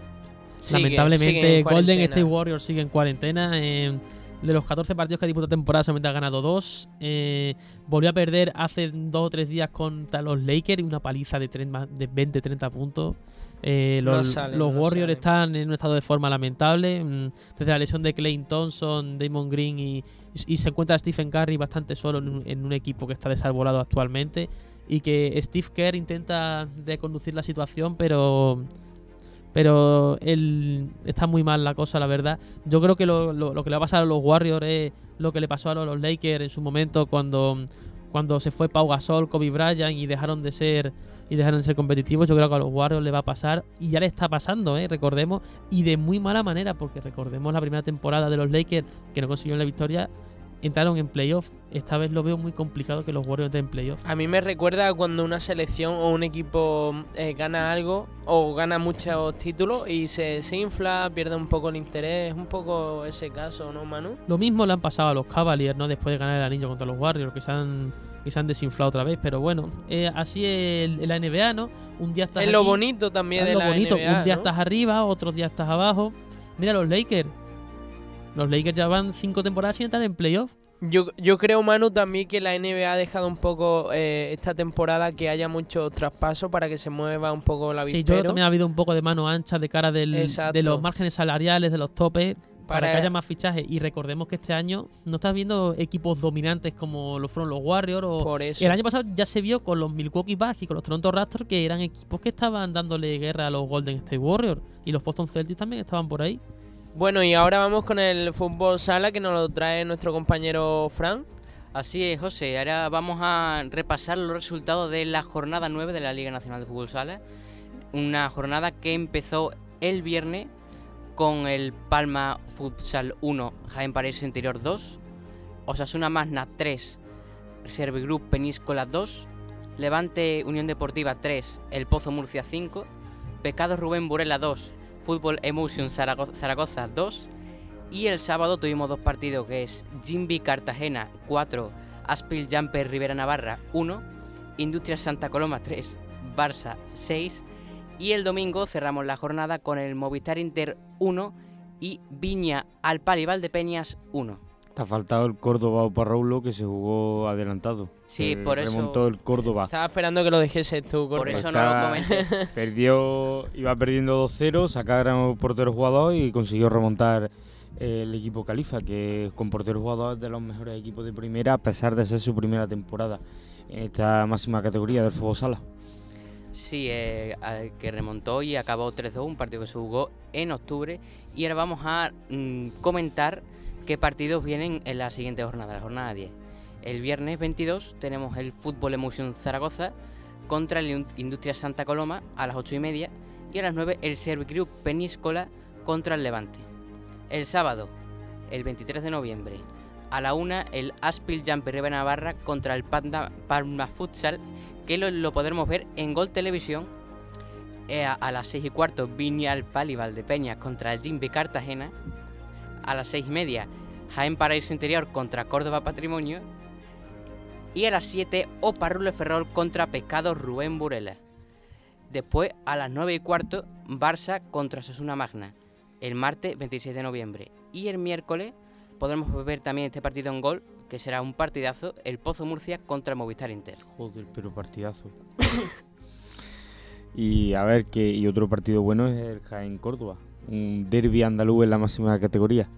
Lamentablemente, Golden State Warriors sigue en cuarentena. de los 14 partidos que ha disputado temporada, solamente ha ganado dos. Eh, volvió a perder hace dos o tres días contra los Lakers, una paliza de, de 20-30 puntos. Eh, los, Warriors están en un estado de forma lamentable. Mm, desde la lesión de Clay Thompson, Damon Green y, se encuentra Stephen Curry bastante solo en un, en un, equipo que está desarbolado actualmente. Y que Steve Kerr intenta reconducir la situación, pero pero él está muy mal la cosa, la verdad. Yo creo que lo, que le va a pasar a los Warriors es lo que le pasó a los Lakers en su momento cuando cuando se fue Pau Gasol, Kobe Bryant y dejaron de ser y dejaron de ser competitivos, yo creo que a los Warriors le va a pasar y ya le está pasando, ¿eh? recordemos, y de muy mala manera, porque recordemos la primera temporada de los Lakers que no consiguieron la victoria, entraron en playoff. Esta vez lo veo muy complicado que los Warriors entren en playoff. A mí me recuerda cuando una selección o un equipo eh, gana algo o gana muchos títulos y se, se infla, pierde un poco el interés. Un poco ese caso, ¿no, Manu? Lo mismo le han pasado a los Cavaliers, ¿no? Después de ganar el anillo contra los Warriors, que se han, que se han desinflado otra vez. Pero bueno, eh, así es el- la NBA, ¿no? Un día estás Es lo aquí, bonito también es de lo la bonito. NBA, Un día ¿no? estás arriba, otros días estás abajo. Mira los Lakers. Los Lakers ya van cinco temporadas sin estar en playoff. Yo, yo creo, Manu, también que la NBA ha dejado un poco eh, esta temporada que haya muchos traspasos para que se mueva un poco la Sí, yo creo que también ha habido un poco de mano ancha de cara del- de los márgenes salariales, de los topes, para, Para- que haya más fichajes. Y recordemos que este año no estás viendo equipos dominantes como lo fueron los Warriors. O Por eso. El año pasado ya se vio con los Milwaukee Bucks y con los Toronto Raptors que eran equipos que estaban dándole guerra a los Golden State Warriors. Y los Boston Celtics también estaban por ahí. Bueno, y ahora vamos con el fútbol sala que nos lo trae nuestro compañero Fran. Así es, José. Ahora vamos a repasar los resultados de la jornada 9 de la Liga Nacional de Fútbol Sala. Una jornada que empezó el viernes con el Palma Futsal 1, Jaén Paraíso Interior 2, Osasuna Magna 3, Servigroup Peníscola 2, Levante Unión Deportiva 3, El Pozo Murcia 5, Pecado Rubén Burela 2, Fútbol Emotion Zarago- Zaragoza 2, y el sábado tuvimos dos partidos que es Jimby Cartagena 4, Aspil Jumper Rivera Navarra 1, Industrias Santa Coloma 3, Barça 6 y el domingo cerramos la jornada con el Movistar Inter 1 y Viña Alpal y Valdepeñas 1. Te faltado el Córdoba o que se jugó adelantado. Sí, Se por eso- Remontó el Córdoba. Estaba esperando que lo dijese tú. Por Cortés. eso no lo comenté. Perdió, iba perdiendo 2-0, sacaron portero jugador y consiguió remontar eh, el equipo Califa, que con portero jugador es de los mejores equipos de primera, a pesar de ser su primera temporada en esta máxima categoría del fútbol sala. Sí, eh, que remontó y acabó 3-2, un partido que se jugó en octubre. Y ahora vamos a mm, comentar qué partidos vienen en la siguiente jornada, la jornada 10. El viernes 22 tenemos el Fútbol Emotion Zaragoza contra el In- Industria Santa Coloma a las 8 y media. Y a las 9 el Servigroup Peníscola contra el Levante. El sábado, el 23 de noviembre, a la 1 el Aspil Jumper Rivera Navarra contra el Panda- Palma Futsal que lo, podremos ver en Gol Televisión eh, a, las 6 y cuarto Viñal Pali Valdepeñas contra el Jimby Cartagena a las 6 y media Jaén Paraíso Interior contra Córdoba Patrimonio y a las 7 Oparrulo Ferrol contra Pescado Rubén Burela. Después a las 9 y cuarto Barça contra Sosuna Magna el martes 26 de noviembre y el miércoles podremos ver también este partido en gol que será un partidazo el Pozo Murcia contra el Movistar Inter. Joder, pero partidazo. y a ver, que y otro partido bueno es el Jaén Córdoba. Un derby andaluz en la máxima categoría.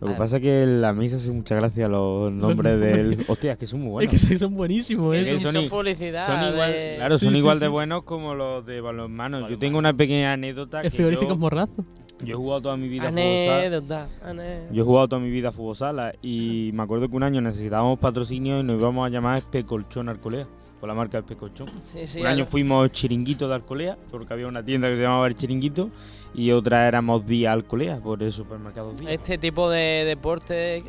Lo que pasa es que en la mesa hace mucha gracia los nombres del. Hostia, es que son muy buenos. Es que son buenísimos, Es ¿eh? que Son- son, publicidad. son igual, de- claro, son sí, igual sí. de buenos como los de balonmano. Yo tengo una pequeña anécdota. Que frigoríficos yo, morrazo. yo he jugado toda mi vida a fútbol sala. Anécdota, anécdota. Yo he jugado toda mi vida a fútbol sala y me acuerdo que un año necesitábamos patrocinio y nos íbamos a llamar Especolchón Arcolea, por la marca Especolchón. Sí, sí, un año fuimos Chiringuito de Alcolea, porque había una tienda que se llamaba El Chiringuito, y otra éramos Día Alcolea, por el supermercado Día. Este tipo de deporte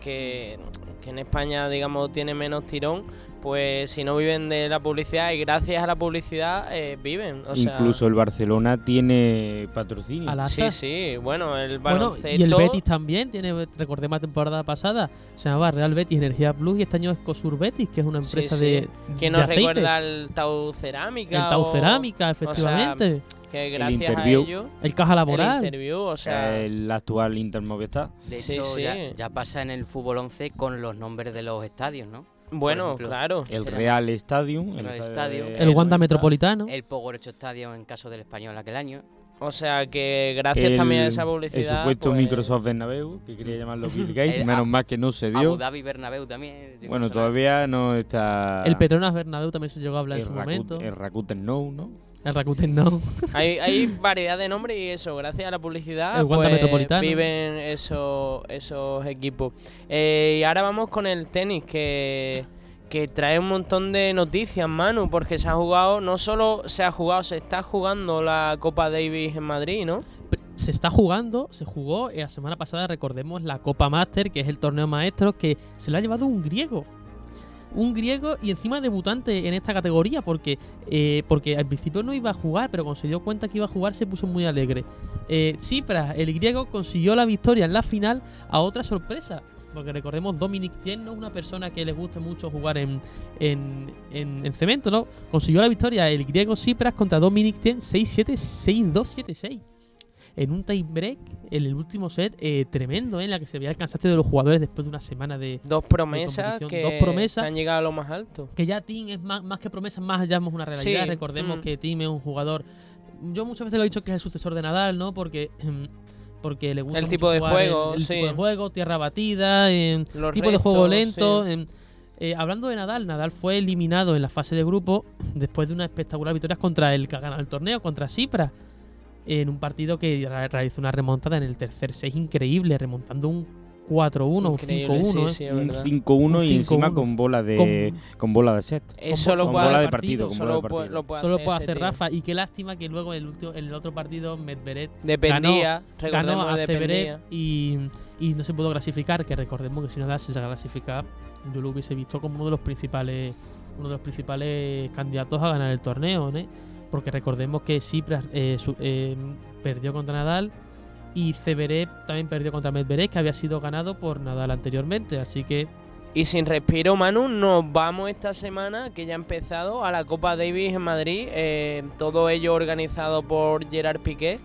que, que en España, digamos, tiene menos tirón, pues si no viven de la publicidad y gracias a la publicidad eh, viven. O sea, Incluso el Barcelona tiene patrocinio. A la- Sí, sí, bueno, el Bueno, baloncesto. y el Betis también tiene, recordemos la temporada pasada, se llamaba Real Betis Energía Plus y este año es Cosur Betis, que es una Sí, empresa sí. de. que de nos aceite. recuerda al Tau Cerámica. El Tau o- Cerámica, o sea, efectivamente. que gracias a Interview. ello. el Caja El Laboral. interview, o sea. el actual Inter Movistar. De Sí, hecho, sí. Ya, ya pasa en el fútbol 11 con los nombres de los estadios, ¿no? Bueno, ejemplo, claro. El Real Stadium. El el Wanda Metropolitano. El Pogorecho Stadium en caso del español aquel año. O sea que gracias el- también a esa El publicidad. supuesto pues, Microsoft Bernabéu, que quería llamarlo Bill Gates, El menos a- mal que no se Abu dio. Dhabi Bernabéu también. si Bueno, todavía no está... El Petronas Bernabéu también se llegó a hablar el en su momento. El Rakuten No, ¿no? El Rakuten no. Hay, hay variedad de nombres y eso, gracias a la publicidad, El pues, Metropolitano. viven esos, esos equipos. Eh, y ahora vamos con el tenis, que, que trae un montón de noticias, Manu, porque se ha jugado, no solo se ha jugado, se está jugando la Copa Davis en Madrid, ¿no? Se está jugando, se jugó eh, la semana pasada, recordemos, la Copa Master, que es el torneo maestro, que se lo ha llevado un griego. Un griego y encima debutante en esta categoría, porque, eh, porque al principio no iba a jugar, pero cuando se dio cuenta que iba a jugar se puso muy alegre. Eh, Tsipras, el griego, consiguió la victoria en la final a otra sorpresa porque recordemos, Dominic Tien no es una persona que le guste mucho jugar en, en, en, cemento, ¿no? Consiguió la victoria el griego Cipras contra Dominic Tien 6-7, 6-2, 7-6. En un tie break, en el último set, eh, tremendo, ¿eh? en la que se veía el cansancio de los jugadores después de una semana de. Dos promesas, que, Dos promesas han llegado a lo más alto. Que ya Tim es más, más que promesas, más allá es una realidad. Recordemos mm. que Tim es un jugador. Yo muchas veces lo he dicho que es el sucesor de Nadal, ¿no? Porque em, porque le gusta el tipo de juego, el, tipo de juego, tierra batida, en, tipo de juego lento. Eh, hablando de Nadal, Nadal fue eliminado en la fase de grupo después de una espectacular victoria contra el que ha ganado el torneo, contra Cipra, en un partido que realizó una remontada en el tercer set increíble, remontando un 4-1, un 5-1. un 5-1 y encima con bola de con, bola de set. Eso lo bola de partido. Solo, puede, solo puede hacer Rafa. Y qué lástima que luego el, en el otro partido Medvedev dependía, ganó, a Severev y, y, no se pudo clasificar. Que recordemos que si nada se clasificar, yo lo hubiese visto como uno de los principales uno de los principales candidatos a ganar el torneo. ¿no? Porque recordemos que Cipras eh, eh, perdió contra Nadal y Ceberev también perdió contra Medvedev, que había sido ganado por Nadal anteriormente. Así que. Y sin respiro, Manu, nos vamos esta semana, que ya ha empezado, a la Copa Davis en Madrid. Eh, todo ello organizado por Gerard Piqué,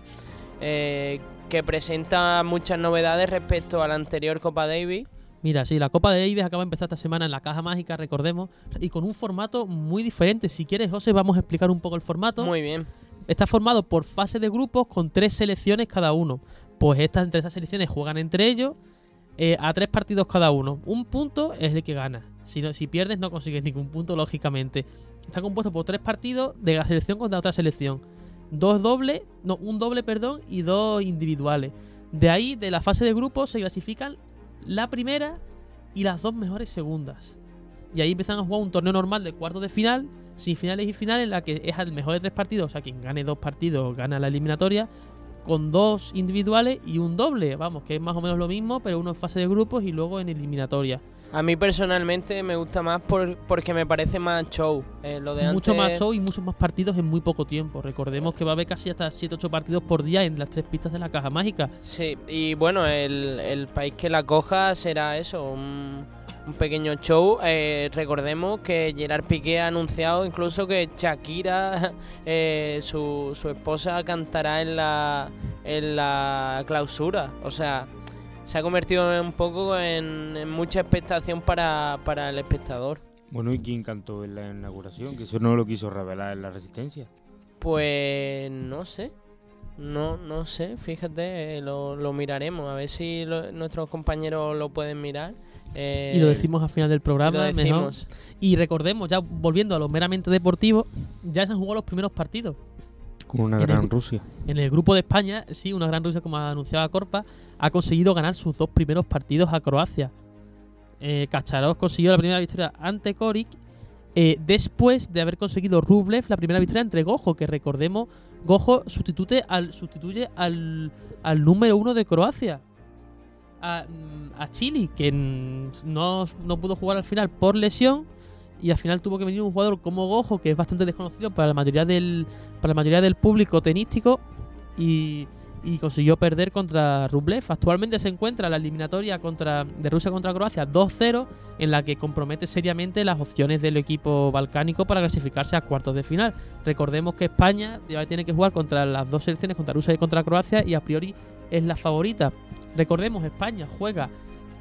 que presenta muchas novedades respecto a la anterior Copa Davis. Mira, sí, la Copa de Davis acaba de empezar esta semana en la Caja Mágica, recordemos, y con un formato muy diferente. Si quieres, José, vamos a explicar un poco el formato. Muy bien. Está formado por fase de grupos con tres selecciones cada uno. Pues estas, entre esas selecciones juegan entre ellos eh, a tres partidos cada uno. Un punto es el que gana. Si, si pierdes no consigues ningún punto, lógicamente. Está compuesto por tres partidos de la selección contra otra selección. Dos dobles, no, un doble, perdón, y dos individuales. De ahí, de la fase de grupos, se clasifican la primera y las dos mejores segundas. Y ahí empiezan a jugar un torneo normal de cuartos de final sin finales y finales en la que es el mejor de tres partidos, o sea, quien gane dos partidos gana la eliminatoria, con dos individuales y un doble, vamos, que es más o menos lo mismo, pero uno en fase de grupos y luego en eliminatoria. A mí personalmente me gusta más porque me parece más show. Eh, lo de Mucho más show y muchos más partidos en muy poco tiempo. Recordemos que va a haber casi hasta 7-8 partidos por día en las tres pistas de la caja mágica. Sí, y bueno, el, el país que la coja será eso, un un pequeño show. Eh, recordemos que Gerard Piqué ha anunciado incluso que Shakira, eh, su, su, esposa, cantará en la, en la clausura. O sea, se ha convertido un poco en, mucha expectación para, para, el espectador. Bueno, ¿y quién cantó en la inauguración? Que eso no lo quiso revelar en la Resistencia. Pues no sé. No, no sé, fíjate, lo, lo miraremos, a ver si nuestros compañeros lo pueden mirar y lo decimos al final del programa. Y recordemos, ya volviendo a lo meramente deportivo, ya se han jugado los primeros partidos. Como una gran Rusia. En el grupo de España, sí, una gran Rusia, como ha anunciado Corpa, ha conseguido ganar sus dos primeros partidos a Croacia. Eh, Kacharov consiguió la primera victoria ante Korik eh, después de haber conseguido Rublev la primera victoria entre Gojo, que recordemos, Gojo sustituye al, sustituye al, al número uno de Croacia, a, a Chile, que no, pudo jugar al final por lesión. Y al final tuvo que venir un jugador como Gojo, que es bastante desconocido para la mayoría del, para la mayoría del público tenístico. Y, consiguió perder contra Rublev. Actualmente se encuentra la eliminatoria contra, de Rusia contra Croacia 2-0, en la que compromete seriamente las opciones del equipo balcánico para clasificarse a cuartos de final. Recordemos que España tiene que jugar contra las dos selecciones, contra Rusia y contra Croacia, y a priori es la favorita. Recordemos, España juega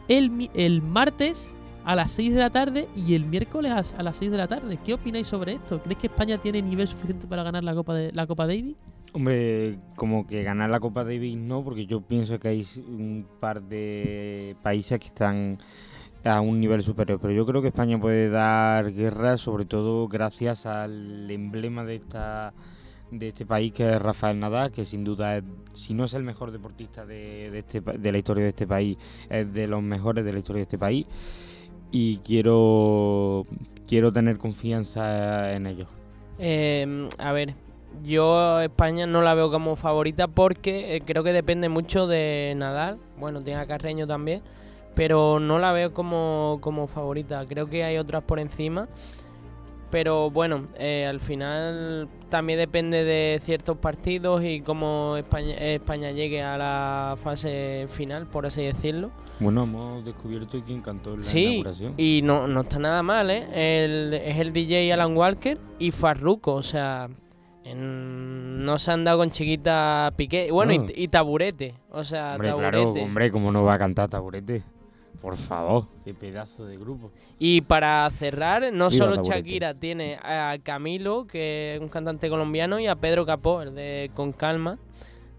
el, el martes a las 6 de la tarde y el miércoles a, las 6 de la tarde. ¿Qué opináis sobre esto? ¿Crees que España tiene nivel suficiente para ganar la Copa, de, la Copa Davis? Hombre, como que ganar la Copa Davis no, porque yo pienso que hay un par de países que están a un nivel superior, pero yo creo que España puede dar guerra, sobre todo gracias al emblema de esta de este país, que es Rafael Nadal, que sin duda, es, si no es el mejor deportista de, este, de la historia de este país, es de los mejores de la historia de este país. Y quiero quiero tener confianza en ellos. Eh, a ver, yo España no la veo como favorita porque eh, creo que depende mucho de Nadal. Bueno, tiene a Carreño también, pero no la veo como, como favorita. Creo que hay otras por encima. Pero bueno, eh, al final también depende de ciertos partidos y cómo España, España llegue a la fase final, por así decirlo. Bueno, hemos descubierto quién cantó la Sí, inauguración. y no, no está nada mal, ¿eh? El- es el DJ Alan Walker y Farruko, o sea, en- no se han dado con chiquita Piqué. Bueno, Ah. y, y Taburete, o sea, Hombre, Taburete. claro, hombre, ¿cómo no va a cantar Taburete? Por favor, qué pedazo de grupo. Y para cerrar, no Viva solo. Shakira tiene a Camilo, que es un cantante colombiano, y a Pedro Capó, el de Con Calma.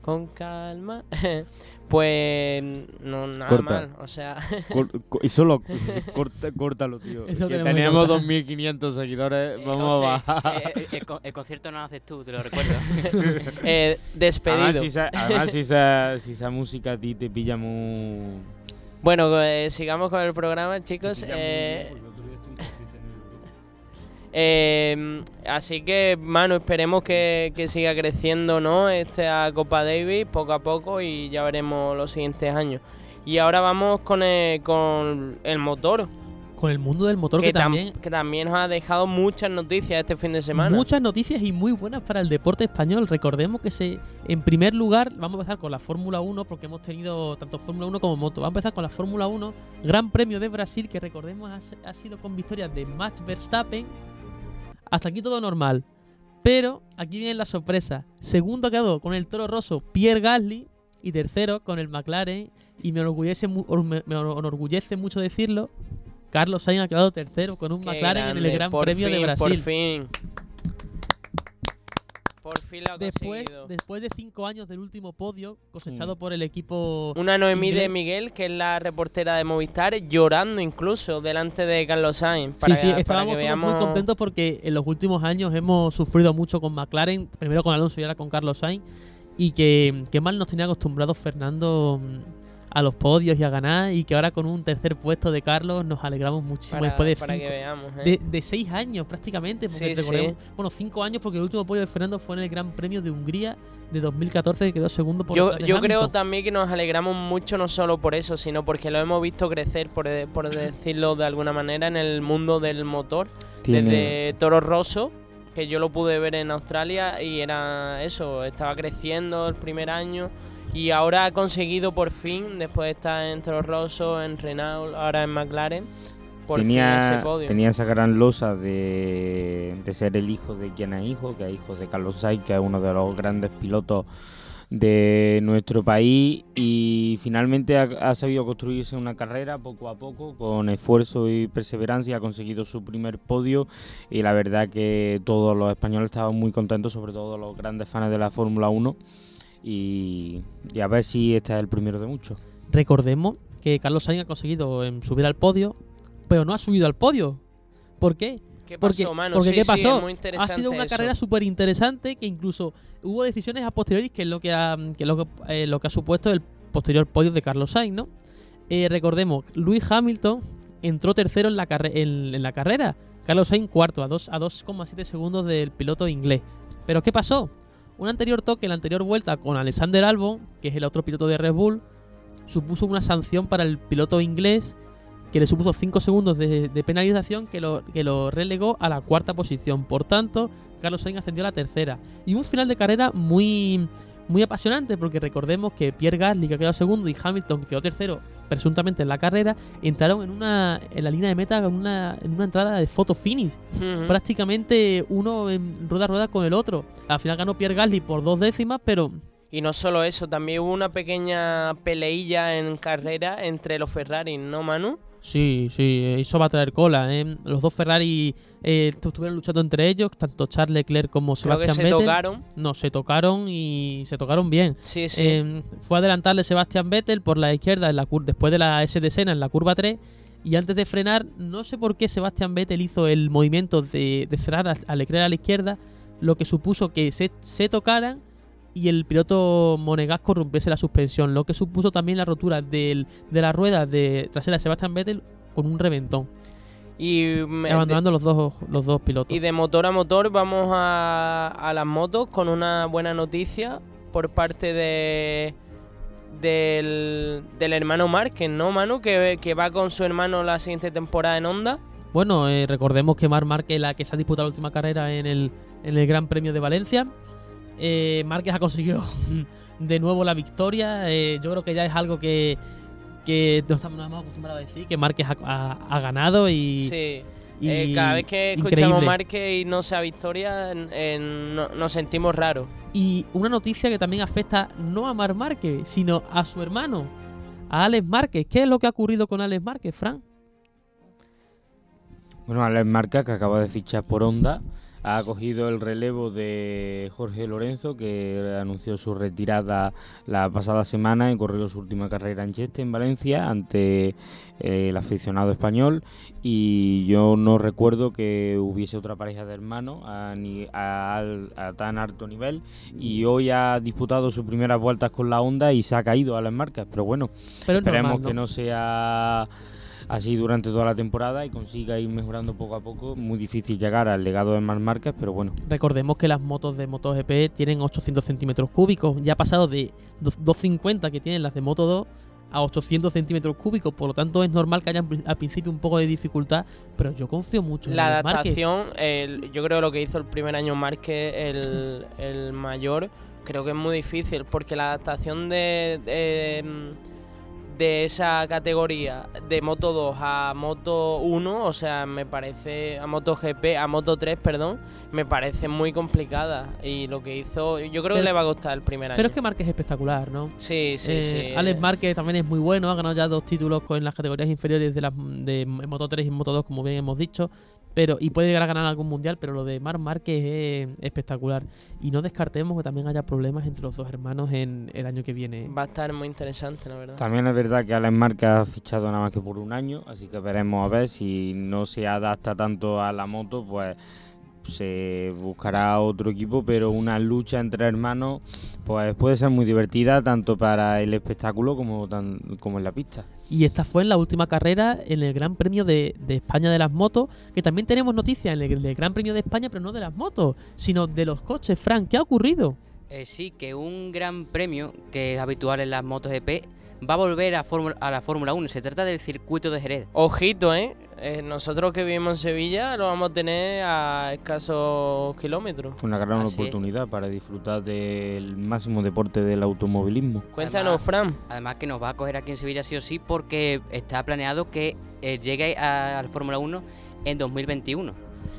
Con Calma. pues no, nada Corta. mal, o sea... Cor- co- y solo corta, córtalo, tío. Eso que cortar. 2.500 seguidores. Eh, Vamos José, a bajar. eh, eh, el, co- el concierto no lo haces tú, te lo recuerdo. eh, despedido. Además, si esa, además, si esa, si esa música a ti te pilla muy... Bueno, eh, sigamos con el programa, chicos. Eh, eh, así que, mano, esperemos que, que siga creciendo, ¿no? Esta Copa Davis poco a poco y ya veremos los siguientes años. Y ahora vamos con el, con el motor, Con el mundo del motor que, que, tam- también que también nos ha dejado muchas noticias este fin de semana. Muchas noticias y muy buenas para el deporte español. Recordemos que se, en primer lugar, vamos a empezar con la Fórmula 1, porque hemos tenido tanto Fórmula 1 como moto. Vamos a empezar con la Fórmula 1, Gran Premio de Brasil, que recordemos ha, ha sido con victorias de Max Verstappen. Hasta aquí todo normal. Pero aquí viene la sorpresa. Segundo quedó con el Toro Rosso Pierre Gasly y tercero con el McLaren. Y me enorgullece, me enorgullece mucho decirlo. Carlos Sainz ha quedado tercero con un Qué McLaren en el Gran por Premio de Brasil. Por fin. Por fin lo ha Después, conseguido. después de cinco años del último podio Mm. cosechado por el equipo. Una Noemí de. Miguel, que es la reportera de Movistar, llorando incluso delante de Carlos Sainz. Para sí, sí, que- para estábamos que todos muy contentos porque en los últimos años hemos sufrido mucho con McLaren, primero con Alonso y ahora con Carlos Sainz. Y que, que mal nos tenía acostumbrados Fernando mm, a los podios y a ganar. Y que ahora con un tercer puesto de Carlos nos alegramos muchísimo para, después de para cinco, que veamos. ¿eh? de, de seis años prácticamente. Porque Sí, recordemos- sí. Bueno, cinco años porque el último podio de Fernando fue en el Gran Premio de Hungría de 2014 que quedó segundo por Yo, yo creo también que nos alegramos mucho no solo por eso, sino porque lo hemos visto crecer, por, por decirlo de alguna manera, en el mundo del motor. Tiene- Desde Toro Rosso, que yo lo pude ver en Australia y era eso, estaba creciendo el primer año y ahora ha conseguido por fin, después de estar en Toro Rosso, en Renault, ahora en McLaren, por fin ese tenía, podio. tenía esa gran losa de, de ser el hijo de quien es hijo, que es hijo de Carlos Sainz, que es uno de los grandes pilotos de nuestro país. Y finalmente ha, ha sabido construirse una carrera poco a poco con esfuerzo y perseverancia. Ha conseguido su primer podio. Y la verdad que todos los españoles estaban muy contentos sobre todo los grandes fans de la Fórmula 1 y, y a ver si este es el primero de muchos Recordemos que Carlos Sainz ha conseguido em, subir al podio, pero no ha subido al podio. ¿Por qué? ¿Qué Porque, pasó, mano? porque Sí, ¿qué sí, pasó? es muy ha sido una eso. carrera súper interesante que incluso hubo decisiones a posteriori que es lo que ha, que es lo que, eh, lo que ha supuesto el posterior podio de Carlos Sainz, ¿no? Eh, recordemos, Luis Hamilton entró tercero en la, carre- en, en la carrera. Carlos Sainz cuarto, a dos- a 2,7 segundos del piloto inglés. Pero ¿qué pasó? Un anterior toque en la anterior vuelta con Alexander Albon, que es el otro piloto de Red Bull, supuso una sanción para el piloto inglés que le supuso 5 segundos de, de penalización que lo, que lo relegó a la cuarta posición. Por tanto, Carlos Sainz ascendió a la tercera. Y un final de carrera muy, muy apasionante porque recordemos que Pierre Gasly, que ha quedado segundo, y Hamilton, que quedó tercero, presuntamente en la carrera, entraron en una en la línea de meta en una, en una entrada de photo finish. Prácticamente uno en rueda a rueda con el otro. Al final ganó Pierre Gasly por dos décimas, pero Y no solo eso, también hubo una pequeña peleilla en carrera entre los Ferrari, ¿no, Manu? Sí, sí, eso va a traer cola. ¿eh? Los dos Ferrari eh, estuvieron luchando entre ellos, tanto Charles Leclerc como Creo que Sebastián se Vettel. tocaron. No, se tocaron y se tocaron bien. Sí, sí. Eh, fue a adelantarle Sebastián Vettel por la izquierda en la cur- después de la S de Senna en la curva 3. Y antes de frenar, no sé por qué Sebastián Vettel hizo el movimiento de, de cerrar a, a Leclerc a la izquierda, lo que supuso que se, se tocaran y el piloto monegasco rompiese la suspensión, lo que supuso también la rotura del- de la rueda de trasera de Sebastián Vettel con un reventón. Y, me- Abandonando los dos, los dos pilotos. y de motor a motor vamos a, a las motos con una buena noticia por parte de del, del hermano Márquez, ¿no, Manu? Que, que va con su hermano la siguiente temporada en Honda. Bueno, eh, recordemos que Mar Márquez, la que se ha disputado la última carrera en el, en el Gran Premio de Valencia, eh, Márquez ha conseguido de nuevo la victoria. eh, yo creo que ya es algo que, que no estamos nada más acostumbrados a decir, que Márquez ha, ha- ha ganado y... Sí. y Eh, cada vez que increíble. escuchamos Márquez y no sea victoria, no- nos sentimos raros. Y una noticia que también afecta no a Mar Márquez, sino a su hermano, a Alex Márquez. ¿Qué es lo que ha ocurrido con Alex Márquez, Fran? Bueno, Alex Marca, que acaba de fichar por Honda, ha cogido el relevo de Jorge Lorenzo, que anunció su retirada la pasada semana y corrió su última carrera en Cheste, en Valencia, ante eh, el aficionado español. Y yo no recuerdo que hubiese otra pareja de hermanos a, ni- a a tan alto nivel. Y hoy ha disputado sus primeras vueltas con la Honda y se ha caído Alex Marca. Pero bueno, Pero es Esperemos normal, que no sea así durante toda la temporada y consiga ir mejorando poco a poco. Muy difícil llegar al legado de Marc Márquez, pero bueno. Recordemos que las motos de MotoGP tienen 800 centímetros cúbicos. Ya ha pasado de dos- 250 que tienen las de Moto 2 a 800 centímetros cúbicos. Por lo tanto, es normal que haya al principio un poco de dificultad. Pero yo confío mucho en La adaptación, el- yo creo que lo que hizo el primer año Márquez, el, el mayor, creo que es muy difícil, porque la adaptación de, de, de esa categoría de Moto 2 a Moto 1, o sea, me parece, a Moto GP, a Moto 3, perdón, me parece muy complicada. Y lo que hizo, yo creo que le va a costar el primer año. Pero es que Márquez es espectacular, ¿no? Sí, sí, Eh, sí. Alex Márquez también es muy bueno, ha ganado ya dos títulos con las categorías inferiores de las de Moto 3 y Moto 2, como bien hemos dicho. Pero, y puede llegar a ganar algún mundial, pero lo de Marc Márquez es espectacular. Y no descartemos que también haya problemas entre los dos hermanos en el año que viene. Va a estar muy interesante, la verdad. También es verdad que Alex Márquez ha fichado nada más que por un año, así que veremos a ver si no se adapta tanto a la moto, pues se buscará otro equipo, pero una lucha entre hermanos pues puede ser muy divertida tanto para el espectáculo como, tan, como en la pista. Y esta fue en la última carrera en el Gran Premio de, de España de las motos, que también tenemos noticias en el, del Gran Premio de España, pero no de las motos, sino de los coches. Frank, ¿qué ha ocurrido? Eh, sí, que un gran premio que es habitual en las motos GP va a volver a, a la Fórmula 1. Se trata del circuito de Jerez. Ojito, ¿eh? Eh, Nosotros que vivimos en Sevilla lo vamos a tener a escasos kilómetros. Una gran Así es. oportunidad para disfrutar del máximo deporte del automovilismo. Cuéntanos, Además- Fran. Además que nos va a coger aquí en Sevilla sí o sí porque está planeado que eh, llegue al Fórmula 1 en 2021.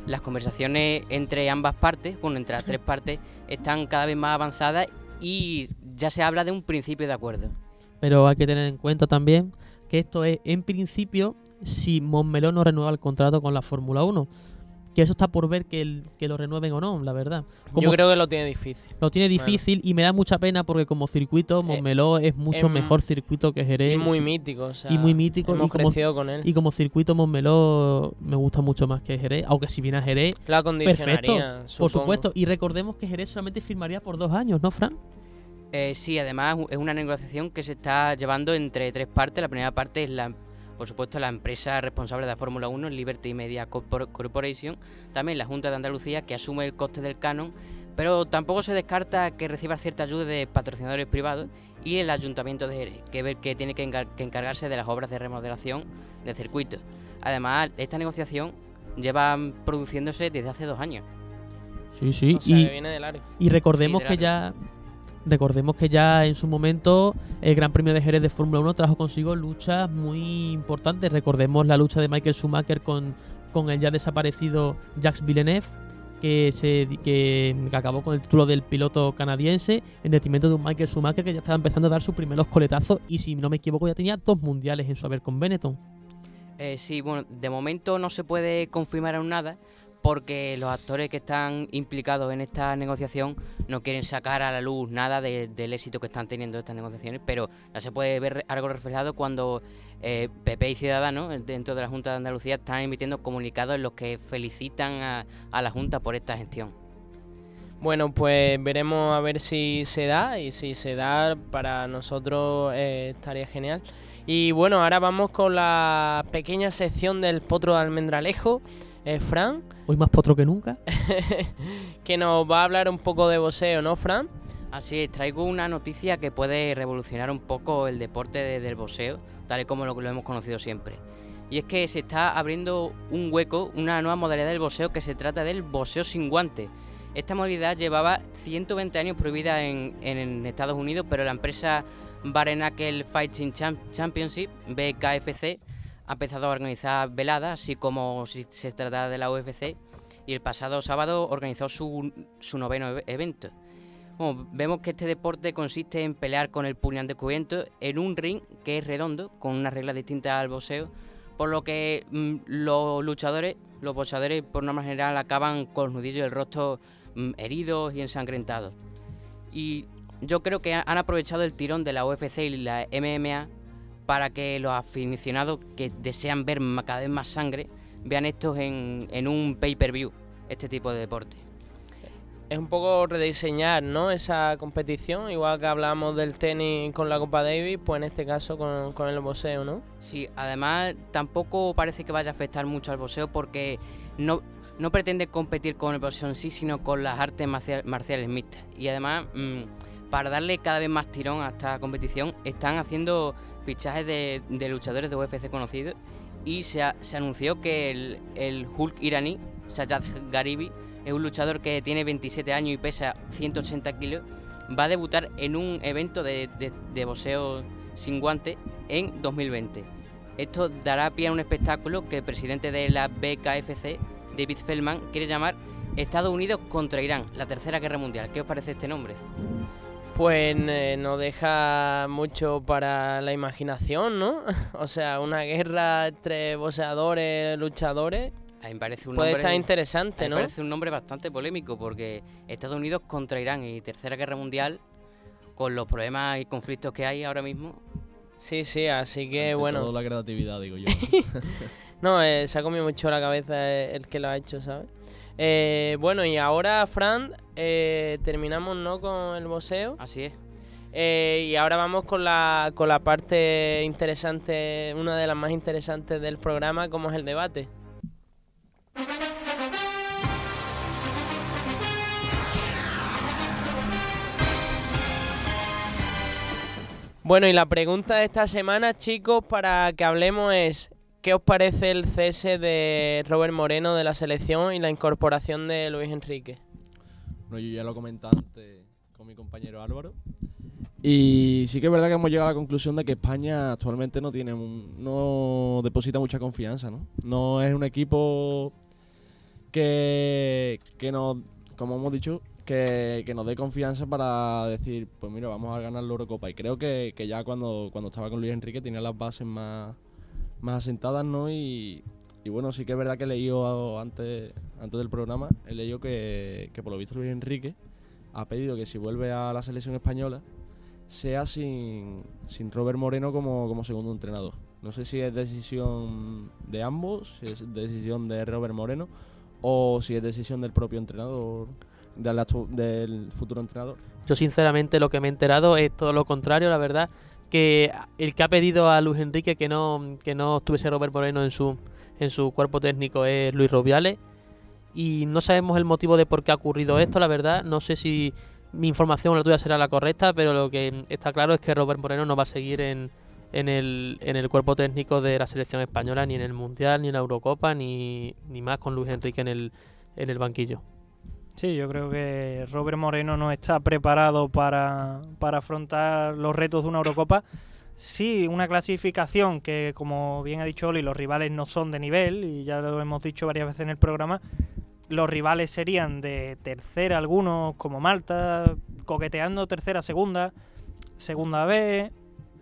Las conversaciones entre ambas partes, bueno, entre las tres partes, están cada vez más avanzadas y ya se habla de un principio de acuerdo. Pero hay que tener en cuenta también que esto es, en principio, si Montmeló no renueva el contrato con la Fórmula 1. Que eso está por ver que, el- que lo renueven o no, la verdad. Como Yo creo que lo tiene difícil. lo tiene Bueno. difícil y me da mucha pena porque como circuito, Montmeló es mucho mejor circuito que Jerez. Y muy mítico, o sea, y muy mítico, Hemos y como- crecido con él. Y como circuito Montmeló me gusta mucho más que Jerez, aunque si viene a Jerez, La perfecto, condicionaría, por supongo. supuesto. Y recordemos que Jerez solamente firmaría por dos años, ¿no, Fran? Eh, sí, además es una negociación que se está llevando entre tres partes. La primera parte es la, por supuesto, la empresa responsable de la Fórmula 1, Liberty Media Corpor- Corporation, también la Junta de Andalucía que asume el coste del canon, pero tampoco se descarta que reciba cierta ayuda de patrocinadores privados y el Ayuntamiento de Jerez, que ver que tiene que, encar- que encargarse de las obras de remodelación del circuito. Además, esta negociación lleva produciéndose desde hace dos años. Sí, sí. O sea, y, viene de largo. y recordemos Sí, que ya recordemos que ya en su momento el Gran Premio de Jerez de Fórmula 1 trajo consigo luchas muy importantes. Recordemos la lucha de Michael Schumacher con, con el ya desaparecido Jacques Villeneuve, que, se, que, acabó con el título del piloto canadiense en detrimento de un Michael Schumacher que ya estaba empezando a dar sus primeros coletazos y si no me equivoco ya tenía dos mundiales en su haber con Benetton. Eh, sí, bueno, de momento no se puede confirmar aún nada porque los actores que están implicados en esta negociación no quieren sacar a la luz nada de- del éxito que están teniendo estas negociaciones, pero ya se puede ver algo reflejado cuando eh, PP y Ciudadanos eh, dentro de la Junta de Andalucía están emitiendo comunicados en los que felicitan a, a la Junta por esta gestión. Bueno, pues veremos a ver si se da y si se da para nosotros eh, estaría genial. Y bueno, ahora vamos con la pequeña sección del potro de almendralejo, eh, Fran. Hoy más potro que nunca. que nos va a hablar un poco de boxeo, ¿no, Fran? Así es, traigo una noticia que puede revolucionar un poco el deporte del boxeo, tal y como lo, lo hemos conocido siempre. Y es que se está abriendo un hueco, una nueva modalidad del boxeo que se trata del boxeo sin guante. Esta modalidad llevaba 120 años prohibida en, en Estados Unidos, pero la empresa Barenacle Fighting Championship, BKFC, ha empezado a organizar veladas, así como si se tratara de la UFC, y el pasado sábado organizó su, su noveno evento. vemos que este deporte consiste en pelear con el puñal descubierto en un ring que es redondo, con una regla distinta al boxeo, por lo que mm, los luchadores, los boxeadores por norma general acaban con los nudillos del rostro Mm, heridos y ensangrentados. Y yo creo que han aprovechado el tirón de la UFC y la MMA para que los aficionados que desean ver cada vez más sangre vean estos en, en un pay-per-view, este tipo de deporte. Es un poco rediseñar, ¿no? Esa competición, igual que hablamos del tenis con la Copa Davis, pues en este caso con, con el boxeo, ¿no? Sí, además tampoco parece que vaya a afectar mucho al boxeo porque no, no pretende competir con el boxeo en sí, sino con las artes marciales mixtas. Y además, mm, para darle cada vez más tirón a esta competición, están haciendo fichajes de, luchadores de UFC conocidos y se, anunció que el, Hulk iraní, Sajad Garibi, es un luchador que tiene 27 años y pesa 180 kilos, va a debutar en un evento de, de boxeo sin guante en 2020. Esto dará pie a un espectáculo que el presidente de la BKFC David Feldman quiere llamar Estados Unidos contra Irán, la Tercera Guerra Mundial. ¿Qué os parece este nombre? Pues eh, no deja mucho para la imaginación, ¿no? o sea, una guerra entre boxeadores, luchadores. A mí me parece un puede nombre, estar interesante, ¿no? Me parece un nombre bastante polémico porque Estados Unidos contra Irán y Tercera Guerra Mundial, con los problemas y conflictos que hay ahora mismo. Sí, sí, así que bueno. Toda la creatividad, digo yo. No, eh, se ha comido mucho la cabeza eh, el que lo ha hecho, ¿sabes? Eh, bueno, y ahora, Fran, terminamos, ¿no? Con el boxeo. Así es. y ahora vamos con la, con la parte interesante, una de las más interesantes del programa, como es el debate. Bueno, y la pregunta de esta semana, chicos, para que hablemos es, ¿Qué os parece el cese de Robert Moreno de la selección y la incorporación de Luis Enrique? Yo ya lo comenté antes con mi compañero Álvaro. Y sí que es verdad que hemos llegado a la conclusión de que España actualmente no tiene no deposita mucha confianza, ¿no? No es un equipo que, que nos, como hemos dicho, que, nos dé confianza para decir, pues mira, vamos a ganar la Eurocopa. Y creo que, que ya cuando, cuando estaba con Luis Enrique tenía las bases más, más asentadas, ¿no? Y, bueno, sí que es verdad que he leído antes, antes del programa, he leído que, por lo visto Luis Enrique ha pedido que si vuelve a la selección española sea sin, sin Robert Moreno como, como segundo entrenador. No sé si es decisión de ambos, si es decisión de Robert Moreno o si es decisión del propio entrenador, del, del futuro entrenador. Yo sinceramente lo que me he enterado es todo lo contrario, la verdad que el que ha pedido a Luis Enrique que no, que no estuviese Robert Moreno en su, en su cuerpo técnico es Luis Robiales. Y no sabemos el motivo de por qué ha ocurrido esto, la verdad. No sé si mi información o la tuya será la correcta, pero lo que está claro es que Robert Moreno no va a seguir en, en, el, en el cuerpo técnico de la selección española, ni en el Mundial, ni en la Eurocopa, ni, ni más con Luis Enrique en el, en el banquillo. Sí, yo creo que Robert Moreno no está preparado para, afrontar los retos de una Eurocopa. Sí, una clasificación que, como bien ha dicho Oli, los rivales no son de nivel, y ya lo hemos dicho varias veces en el programa. Los rivales serían de tercera, algunos como Malta, coqueteando tercera, segunda, segunda B,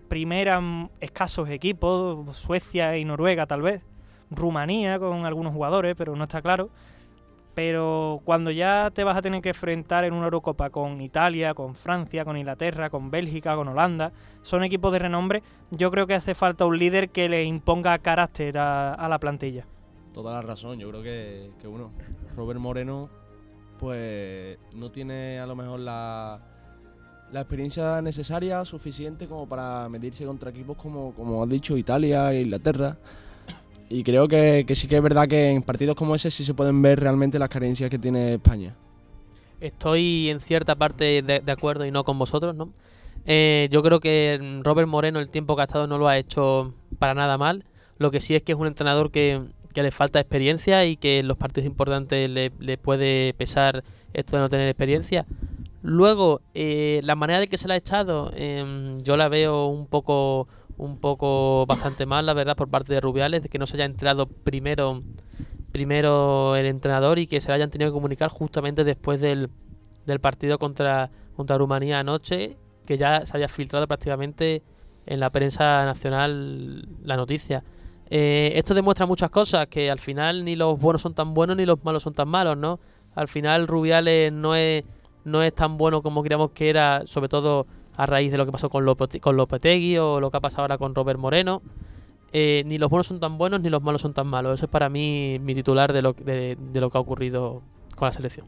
primera, escasos equipos, Suecia y Noruega tal vez, Rumanía con algunos jugadores, pero no está claro. Pero cuando ya te vas a tener que enfrentar en una Eurocopa con Italia, con Francia, con Inglaterra, con Bélgica, con Holanda, son equipos de renombre, yo creo que hace falta un líder que le imponga carácter a, la plantilla. Toda la razón, yo creo que, que bueno, Robert Moreno pues no tiene a lo mejor la, la experiencia necesaria, suficiente como para medirse contra equipos como, como has dicho, Italia Inglaterra. Y creo que, sí que es verdad que en partidos como ese sí se pueden ver realmente las carencias que tiene España. Estoy en cierta parte de, acuerdo y no con vosotros, ¿no? Eh, yo creo que Robert Moreno el tiempo que ha estado no lo ha hecho para nada mal. Lo que sí es que es un entrenador que, que le falta experiencia y que en los partidos importantes le, le puede pesar esto de no tener experiencia. Luego, eh, la manera de que se la ha echado, eh, yo la veo un poco, un poco bastante mal, la verdad, por parte de Rubiales, de que no se haya entrado primero, primero el entrenador y que se la hayan tenido que comunicar justamente después del, del partido contra, contra Rumanía anoche, que ya se haya filtrado prácticamente en la prensa nacional la noticia. Eh, esto demuestra muchas cosas, que al final ni los buenos son tan buenos ni los malos son tan malos, ¿no? Al final Rubiales no es no es tan bueno como creíamos que era, sobre todo a raíz de lo que pasó con, Lopete con Lopetegui o lo que ha pasado ahora con Robert Moreno. Eh, ni los buenos son tan buenos ni los malos son tan malos. Eso es para mí mi titular de lo, de, de lo que ha ocurrido con la selección.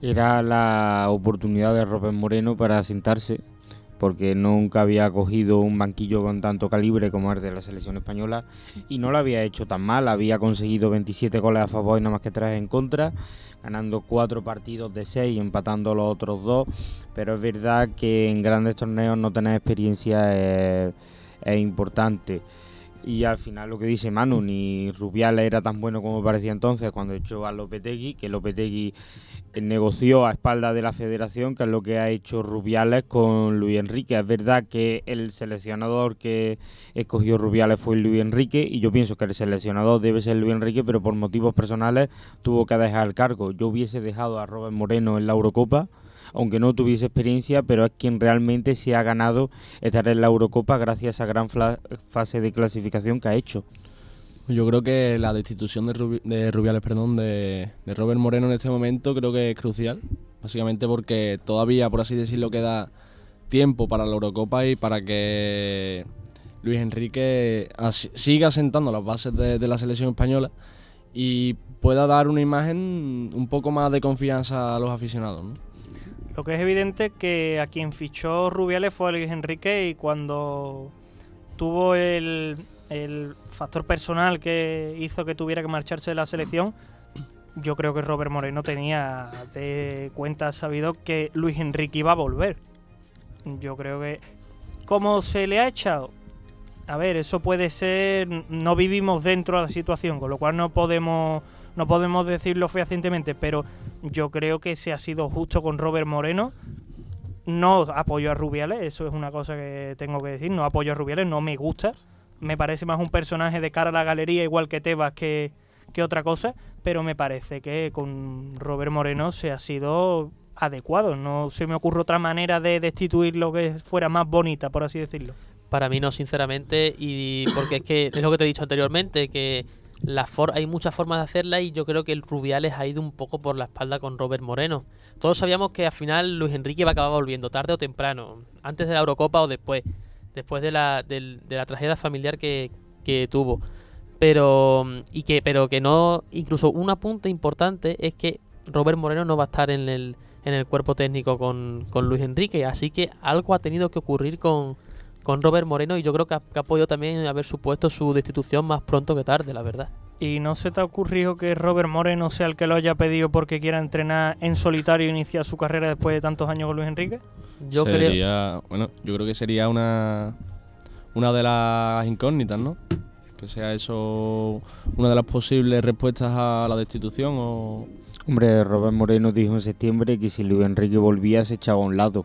Era la oportunidad de Robert Moreno para sentarse, porque nunca había cogido un banquillo con tanto calibre como el de la selección española y no lo había hecho tan mal. Había conseguido 27 goles a favor y nada más que 3 en contra ganando cuatro partidos de seis y empatando los otros dos. Pero es verdad que en grandes torneos no tener experiencia es, es importante. Y al final lo que dice Manu, ni Rubiales era tan bueno como parecía entonces cuando echó a Lopetegui, que Lopetegui negoció a espaldas de la federación, que es lo que ha hecho Rubiales con Luis Enrique. Es verdad que el seleccionador que escogió Rubiales fue Luis Enrique y yo pienso que el seleccionador debe ser Luis Enrique, pero por motivos personales tuvo que dejar el cargo. Yo hubiese dejado a Robert Moreno en la Eurocopa aunque no tuviese experiencia, pero es quien realmente se ha ganado estar en la Eurocopa gracias a esa gran fase de clasificación que ha hecho. Yo creo que la destitución de, Rubi de Rubiales, perdón, de, de, Robert Moreno en este momento creo que es crucial, básicamente porque todavía, por así decirlo, queda tiempo para la Eurocopa y para que Luis Enrique siga sentando las bases de, la selección española y pueda dar una imagen un poco más de confianza a los aficionados. ¿no? Lo que es evidente que a quien fichó Rubiales fue Luis Enrique y cuando tuvo el, el, factor personal que hizo que tuviera que marcharse de la selección, yo creo que Robert Moreno tenía de cuenta sabido que Luis Enrique iba a volver. Yo creo que... ¿Cómo se le ha echado? A ver, eso puede ser... No vivimos dentro de la situación, con lo cual no podemos no podemos decirlo fehacientemente, pero yo creo que se ha sido justo con Robert Moreno. No apoyo a Rubiales, eso es una cosa que tengo que decir. No apoyo a Rubiales, no me gusta. Me parece más un personaje de cara a la galería, igual que Tebas, que, que otra cosa. Pero me parece que con Robert Moreno se ha sido adecuado. No se me ocurre otra manera de destituir lo que fuera más bonita, por así decirlo. Para mí no, sinceramente, y porque es que es lo que te he dicho anteriormente, que la hay muchas formas de hacerla y yo creo que el Rubiales ha ido un poco por la espalda con Robert Moreno. Todos sabíamos que al final Luis Enrique va a acabar volviendo, tarde o temprano, antes de la Eurocopa o después, después de la, de, de la tragedia familiar que, que, tuvo. Pero, y que, pero que no, incluso un apunte importante es que Robert Moreno no va a estar en el, en el cuerpo técnico con, con Luis Enrique, así que algo ha tenido que ocurrir con, con Robert Moreno y yo creo que ha, que ha, podido también haber supuesto su destitución más pronto que tarde, la verdad. ¿Y no se te ha ocurrido que Robert Moreno sea el que lo haya pedido porque quiera entrenar en solitario e iniciar su carrera después de tantos años con Luis Enrique? Yo sería, creo... Bueno, yo creo que sería una, una de las incógnitas, ¿no? Que sea eso una de las posibles respuestas a la destitución o... Hombre, Robert Moreno dijo en septiembre que si Luis Enrique volvía se echaba a un lado.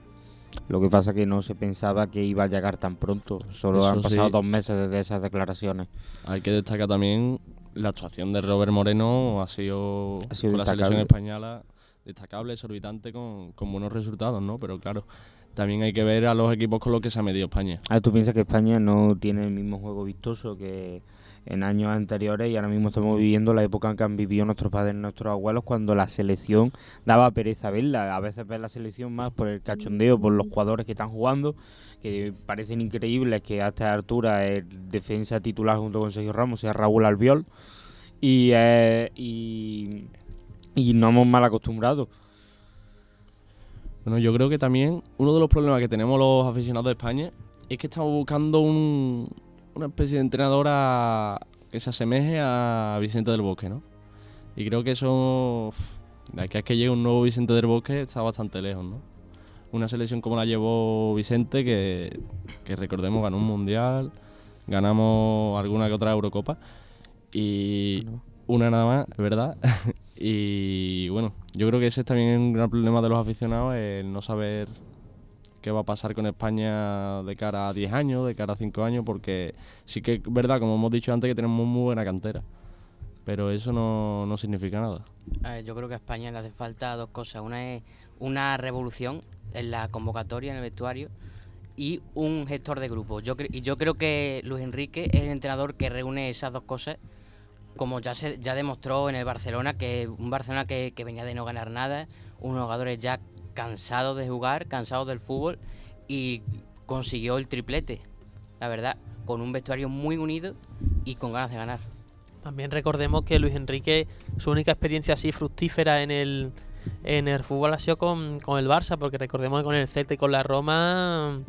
Lo que pasa que no se pensaba que iba a llegar tan pronto. Solo Eso han pasado sí. dos meses desde esas declaraciones. Hay que destacar también la actuación de Robert Moreno. Ha sido, ha sido con destacable. la selección española destacable, exorbitante, con, con, buenos resultados, ¿no? Pero claro, también hay que ver a los equipos con los que se ha medido España. Ah, ¿tú piensas que España no tiene el mismo juego vistoso que en años anteriores y ahora mismo estamos viviendo la época en que han vivido nuestros padres y nuestros abuelos cuando la selección daba pereza verla. A veces ver la selección más por el cachondeo, por los jugadores que están jugando, que parecen increíbles que a esta altura el defensa titular junto con Sergio Ramos sea Raúl Albiol y, y, y no hemos mal acostumbrado. Bueno, yo creo que también uno de los problemas que tenemos los aficionados de España es que estamos buscando un, una especie de entrenadora que se asemeje a Vicente del Bosque, ¿no? Y creo que eso, de aquí a que llegue un nuevo Vicente del Bosque, está bastante lejos, ¿no? Una selección como la llevó Vicente, que, que recordemos ganó un mundial, ganamos alguna que otra Eurocopa y una nada más, es verdad. y bueno, yo creo que ese es también un gran problema de los aficionados, el no saber qué va a pasar con España de cara a 10 años, de cara a 5 años, porque sí que es verdad, como hemos dicho antes, que tenemos muy buena cantera. Pero eso no, no significa nada. A ver, yo creo que a España le hace falta dos cosas. Una es una revolución en la convocatoria, en el vestuario, y un gestor de grupo. Yo y yo creo que Luis Enrique es el entrenador que reúne esas dos cosas, como ya se ya demostró en el Barcelona, que un Barcelona que, que venía de no ganar nada, unos jugadores ya cansados de jugar, cansados del fútbol, y consiguió el triplete, la verdad, con un vestuario muy unido y con ganas de ganar. También recordemos que Luis Enrique, su única experiencia así fructífera en el, en el fútbol ha sido con, con el Barça, porque recordemos que con el Celta y con la Roma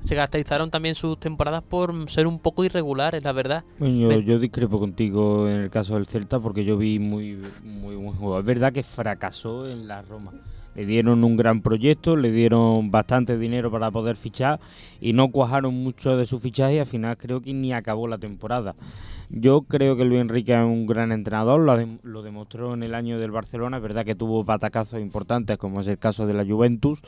se caracterizaron también sus temporadas por ser un poco irregulares, la verdad. Bueno, yo, yo discrepo contigo en el caso del Celta porque yo vi muy, muy buen juego. Es verdad que fracasó en la Roma. Le dieron un gran proyecto, le dieron bastante dinero para poder fichar y no cuajaron mucho de su fichaje y al final creo que ni acabó la temporada. Yo creo que Luis Enrique es un gran entrenador, lo, lo demostró en el año del Barcelona, es verdad que tuvo batacazos importantes como es el caso de la Juventus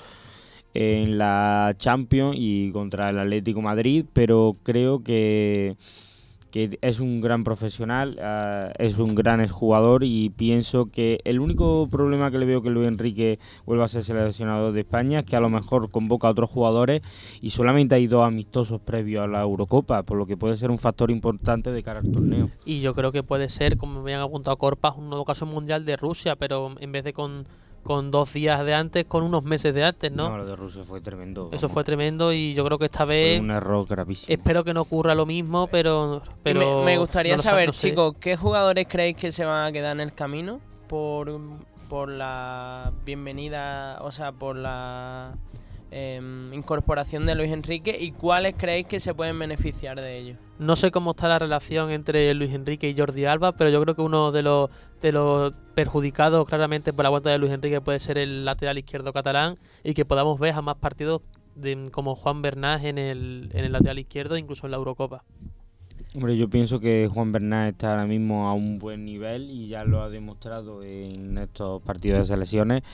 en la Champions y contra el Atlético Madrid, pero creo que, que es un gran profesional, ah, es un gran exjugador y pienso que el único problema que le veo que Luis Enrique vuelva a ser seleccionador de España es que a lo mejor convoca a otros jugadores y solamente hay dos amistosos previos a la Eurocopa, por lo que puede ser un factor importante de cara al torneo. Y yo creo que puede ser, como me han apuntado Corpas, un nuevo caso mundial de Rusia, pero en vez de con, con dos días de antes, con unos meses de antes, ¿no? No, lo de Rusia fue tremendo. Eso fue tremendo y yo creo que esta Fue vez un error gravísimo. espero que no ocurra lo mismo, pero... Pero me, me gustaría no saber, no sé. chicos, ¿qué jugadores creéis que se van a quedar en el camino por, por la bienvenida, o sea, por la em, incorporación de Luis Enrique y cuáles creéis que se pueden beneficiar de ello? No sé cómo está la relación entre Luis Enrique y Jordi Alba, pero yo creo que uno de los de los perjudicados claramente por la vuelta de Luis Enrique puede ser el lateral izquierdo catalán y que podamos ver a más partidos de- como Juan Bernás en el, en el lateral izquierdo, incluso en la Eurocopa. Hombre, yo pienso que Juan Bernal está ahora mismo a un buen nivel y ya lo ha demostrado en estos partidos de selecciones.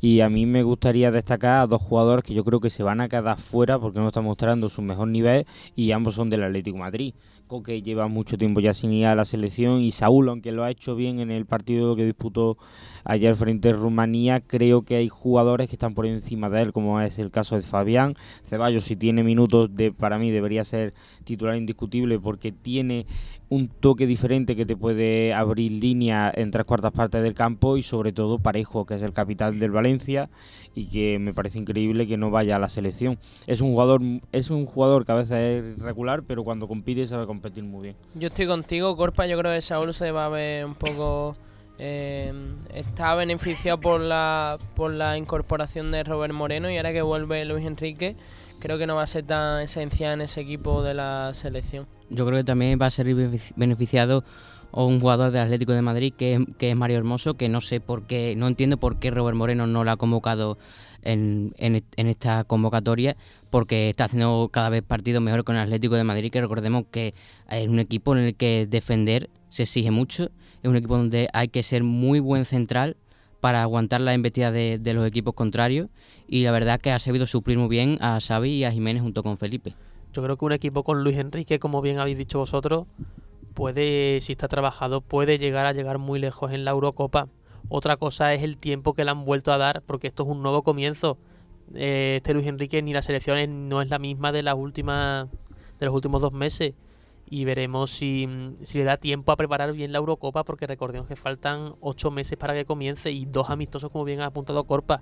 Y a mí me gustaría destacar a dos jugadores que yo creo que se van a quedar fuera porque no están mostrando su mejor nivel y ambos son del Atlético de Madrid. Coque lleva mucho tiempo ya sin ir a la selección y Saúl, aunque lo ha hecho bien en el partido que disputó ayer frente a Rumanía, creo que hay jugadores que están por encima de él, como es el caso de Fabián. Ceballos, si tiene minutos, de, para mí debería ser titular indiscutible porque tiene un toque diferente que te puede abrir línea en tres cuartas partes del campo y sobre todo Parejo, que es el capitán del Valencia y que me parece increíble que no vaya a la selección. Es un jugador es un jugador que a veces es regular, pero cuando compite sabe competir muy bien. Yo estoy contigo, Corpa. Yo creo que Saúl se va a ver un poco. Eh, está beneficiado por la, por la incorporación de Robert Moreno y ahora que vuelve Luis Enrique, creo que no va a ser tan esencial en ese equipo de la selección. Yo creo que también va a ser benefici- beneficiado un jugador del Atlético de Madrid que, que es Mario Hermoso, que no sé por qué, no entiendo por qué Robert Moreno no lo ha convocado en, en en esta convocatoria, porque está haciendo cada vez partidos mejor con el Atlético de Madrid, que recordemos que es un equipo en el que defender se exige mucho, es un equipo donde hay que ser muy buen central para aguantar la embestida de, de los equipos contrarios y la verdad que ha sabido suplir muy bien a Xavi y a Jiménez junto con Felipe. Yo creo que un equipo con Luis Enrique, como bien habéis dicho vosotros, puede, si está trabajado, puede llegar a llegar muy lejos en la Eurocopa. Otra cosa es el tiempo que le han vuelto a dar, porque esto es un nuevo comienzo. Eh, este Luis Enrique ni la selección es- no es la misma de las últimas de los últimos dos meses. Y veremos si, si le da tiempo a preparar bien la Eurocopa, porque recordemos que faltan ocho meses para que comience y dos amistosos, como bien ha apuntado Corpa.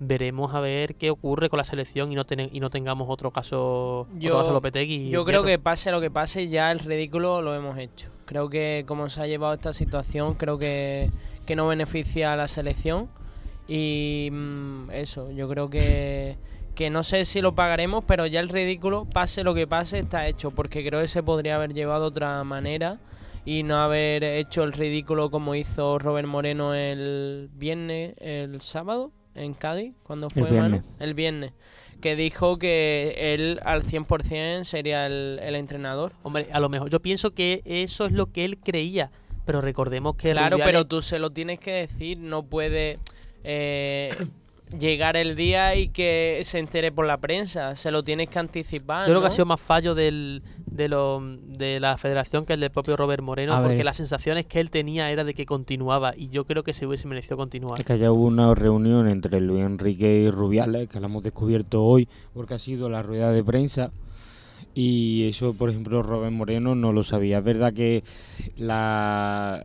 Veremos a ver qué ocurre con la selección y no, ten- y no tengamos otro caso, otro caso Lopetegui. yo creo que pase lo que pase, ya el ridículo lo hemos hecho. Creo que como se ha llevado esta situación, creo que, que no beneficia a la selección Y mm, eso, yo creo que, que no sé si lo pagaremos, pero ya el ridículo, pase lo que pase, está hecho, porque creo que se podría haber llevado de otra manera y no haber hecho el ridículo como hizo Robert Moreno el viernes, el sábado, en Cádiz, cuando fue viernes. Manu, el viernes, que dijo que él al 100% sería el, el entrenador. Hombre, a lo mejor yo pienso que eso es lo que él creía, pero recordemos que Claro, Rubiales- pero tú se lo tienes que decir, no puede eh, llegar el día y que se entere por la prensa, se lo tienes que anticipar. Yo creo que ha sido más fallo del, de, lo, de la federación que el del propio Robert Moreno, A porque ver. las sensaciones que él tenía era de que continuaba y yo creo que se hubiese merecido continuar. Es que haya hubo una reunión entre Luis Enrique y Rubiales, que la hemos descubierto hoy, porque ha sido la rueda de prensa. Y eso, por ejemplo, Robert Moreno no lo sabía. Es verdad que la,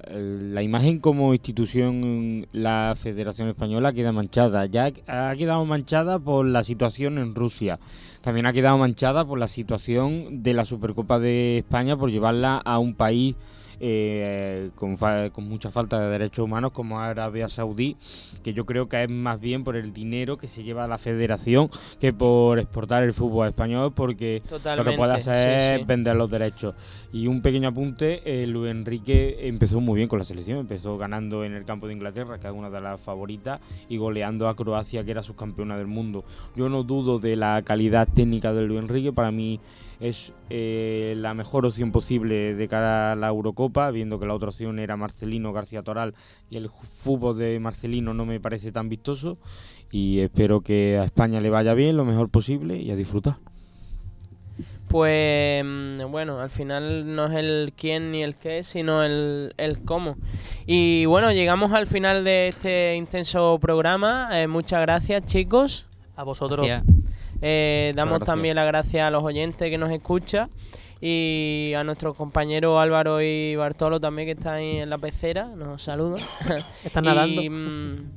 imagen como institución, la Federación Española queda manchada. Ya ha quedado manchada por la situación en Rusia. También ha quedado manchada por la situación de la Supercopa de España, por llevarla a un país eh, con, fa- con mucha falta de derechos humanos como Arabia Saudí, que yo creo que es más bien por el dinero que se lleva a la federación que por exportar el fútbol español, porque lo que puede hacer sí, es sí. vender los derechos. Y un pequeño apunte, eh, Luis Enrique empezó muy bien con la selección, empezó ganando en el campo de Inglaterra, que es una de las favoritas, y goleando a Croacia, que era subcampeona del mundo. Yo no dudo de la calidad técnica de Luis Enrique, para mí es eh, la mejor opción posible de cara a la Eurocopa, viendo que la otra opción era Marcelino García Toral y el fútbol de Marcelino no me parece tan vistoso y espero que a España le vaya bien lo mejor posible y a disfrutar. Pues mm, bueno, al final no es el quién ni el qué, sino el, el cómo. Y bueno, llegamos al final de este intenso programa. Eh, muchas gracias chicos. A vosotros. Eh, damos gracias. también las gracias a los oyentes que nos escuchan y a nuestros compañeros Álvaro y Bartolo también que están ahí en la pecera. Nos saludan. Están Y, nadando. mm,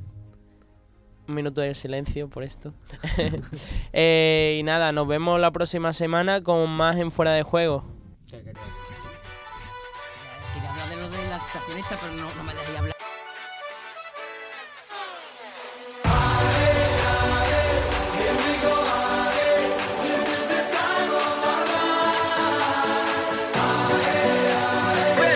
un minuto de silencio por esto. Eh, y nada, nos vemos la próxima semana con más en Fuera de Juego. Quería hablar de lo de la situación esta, pero no, no me hablar.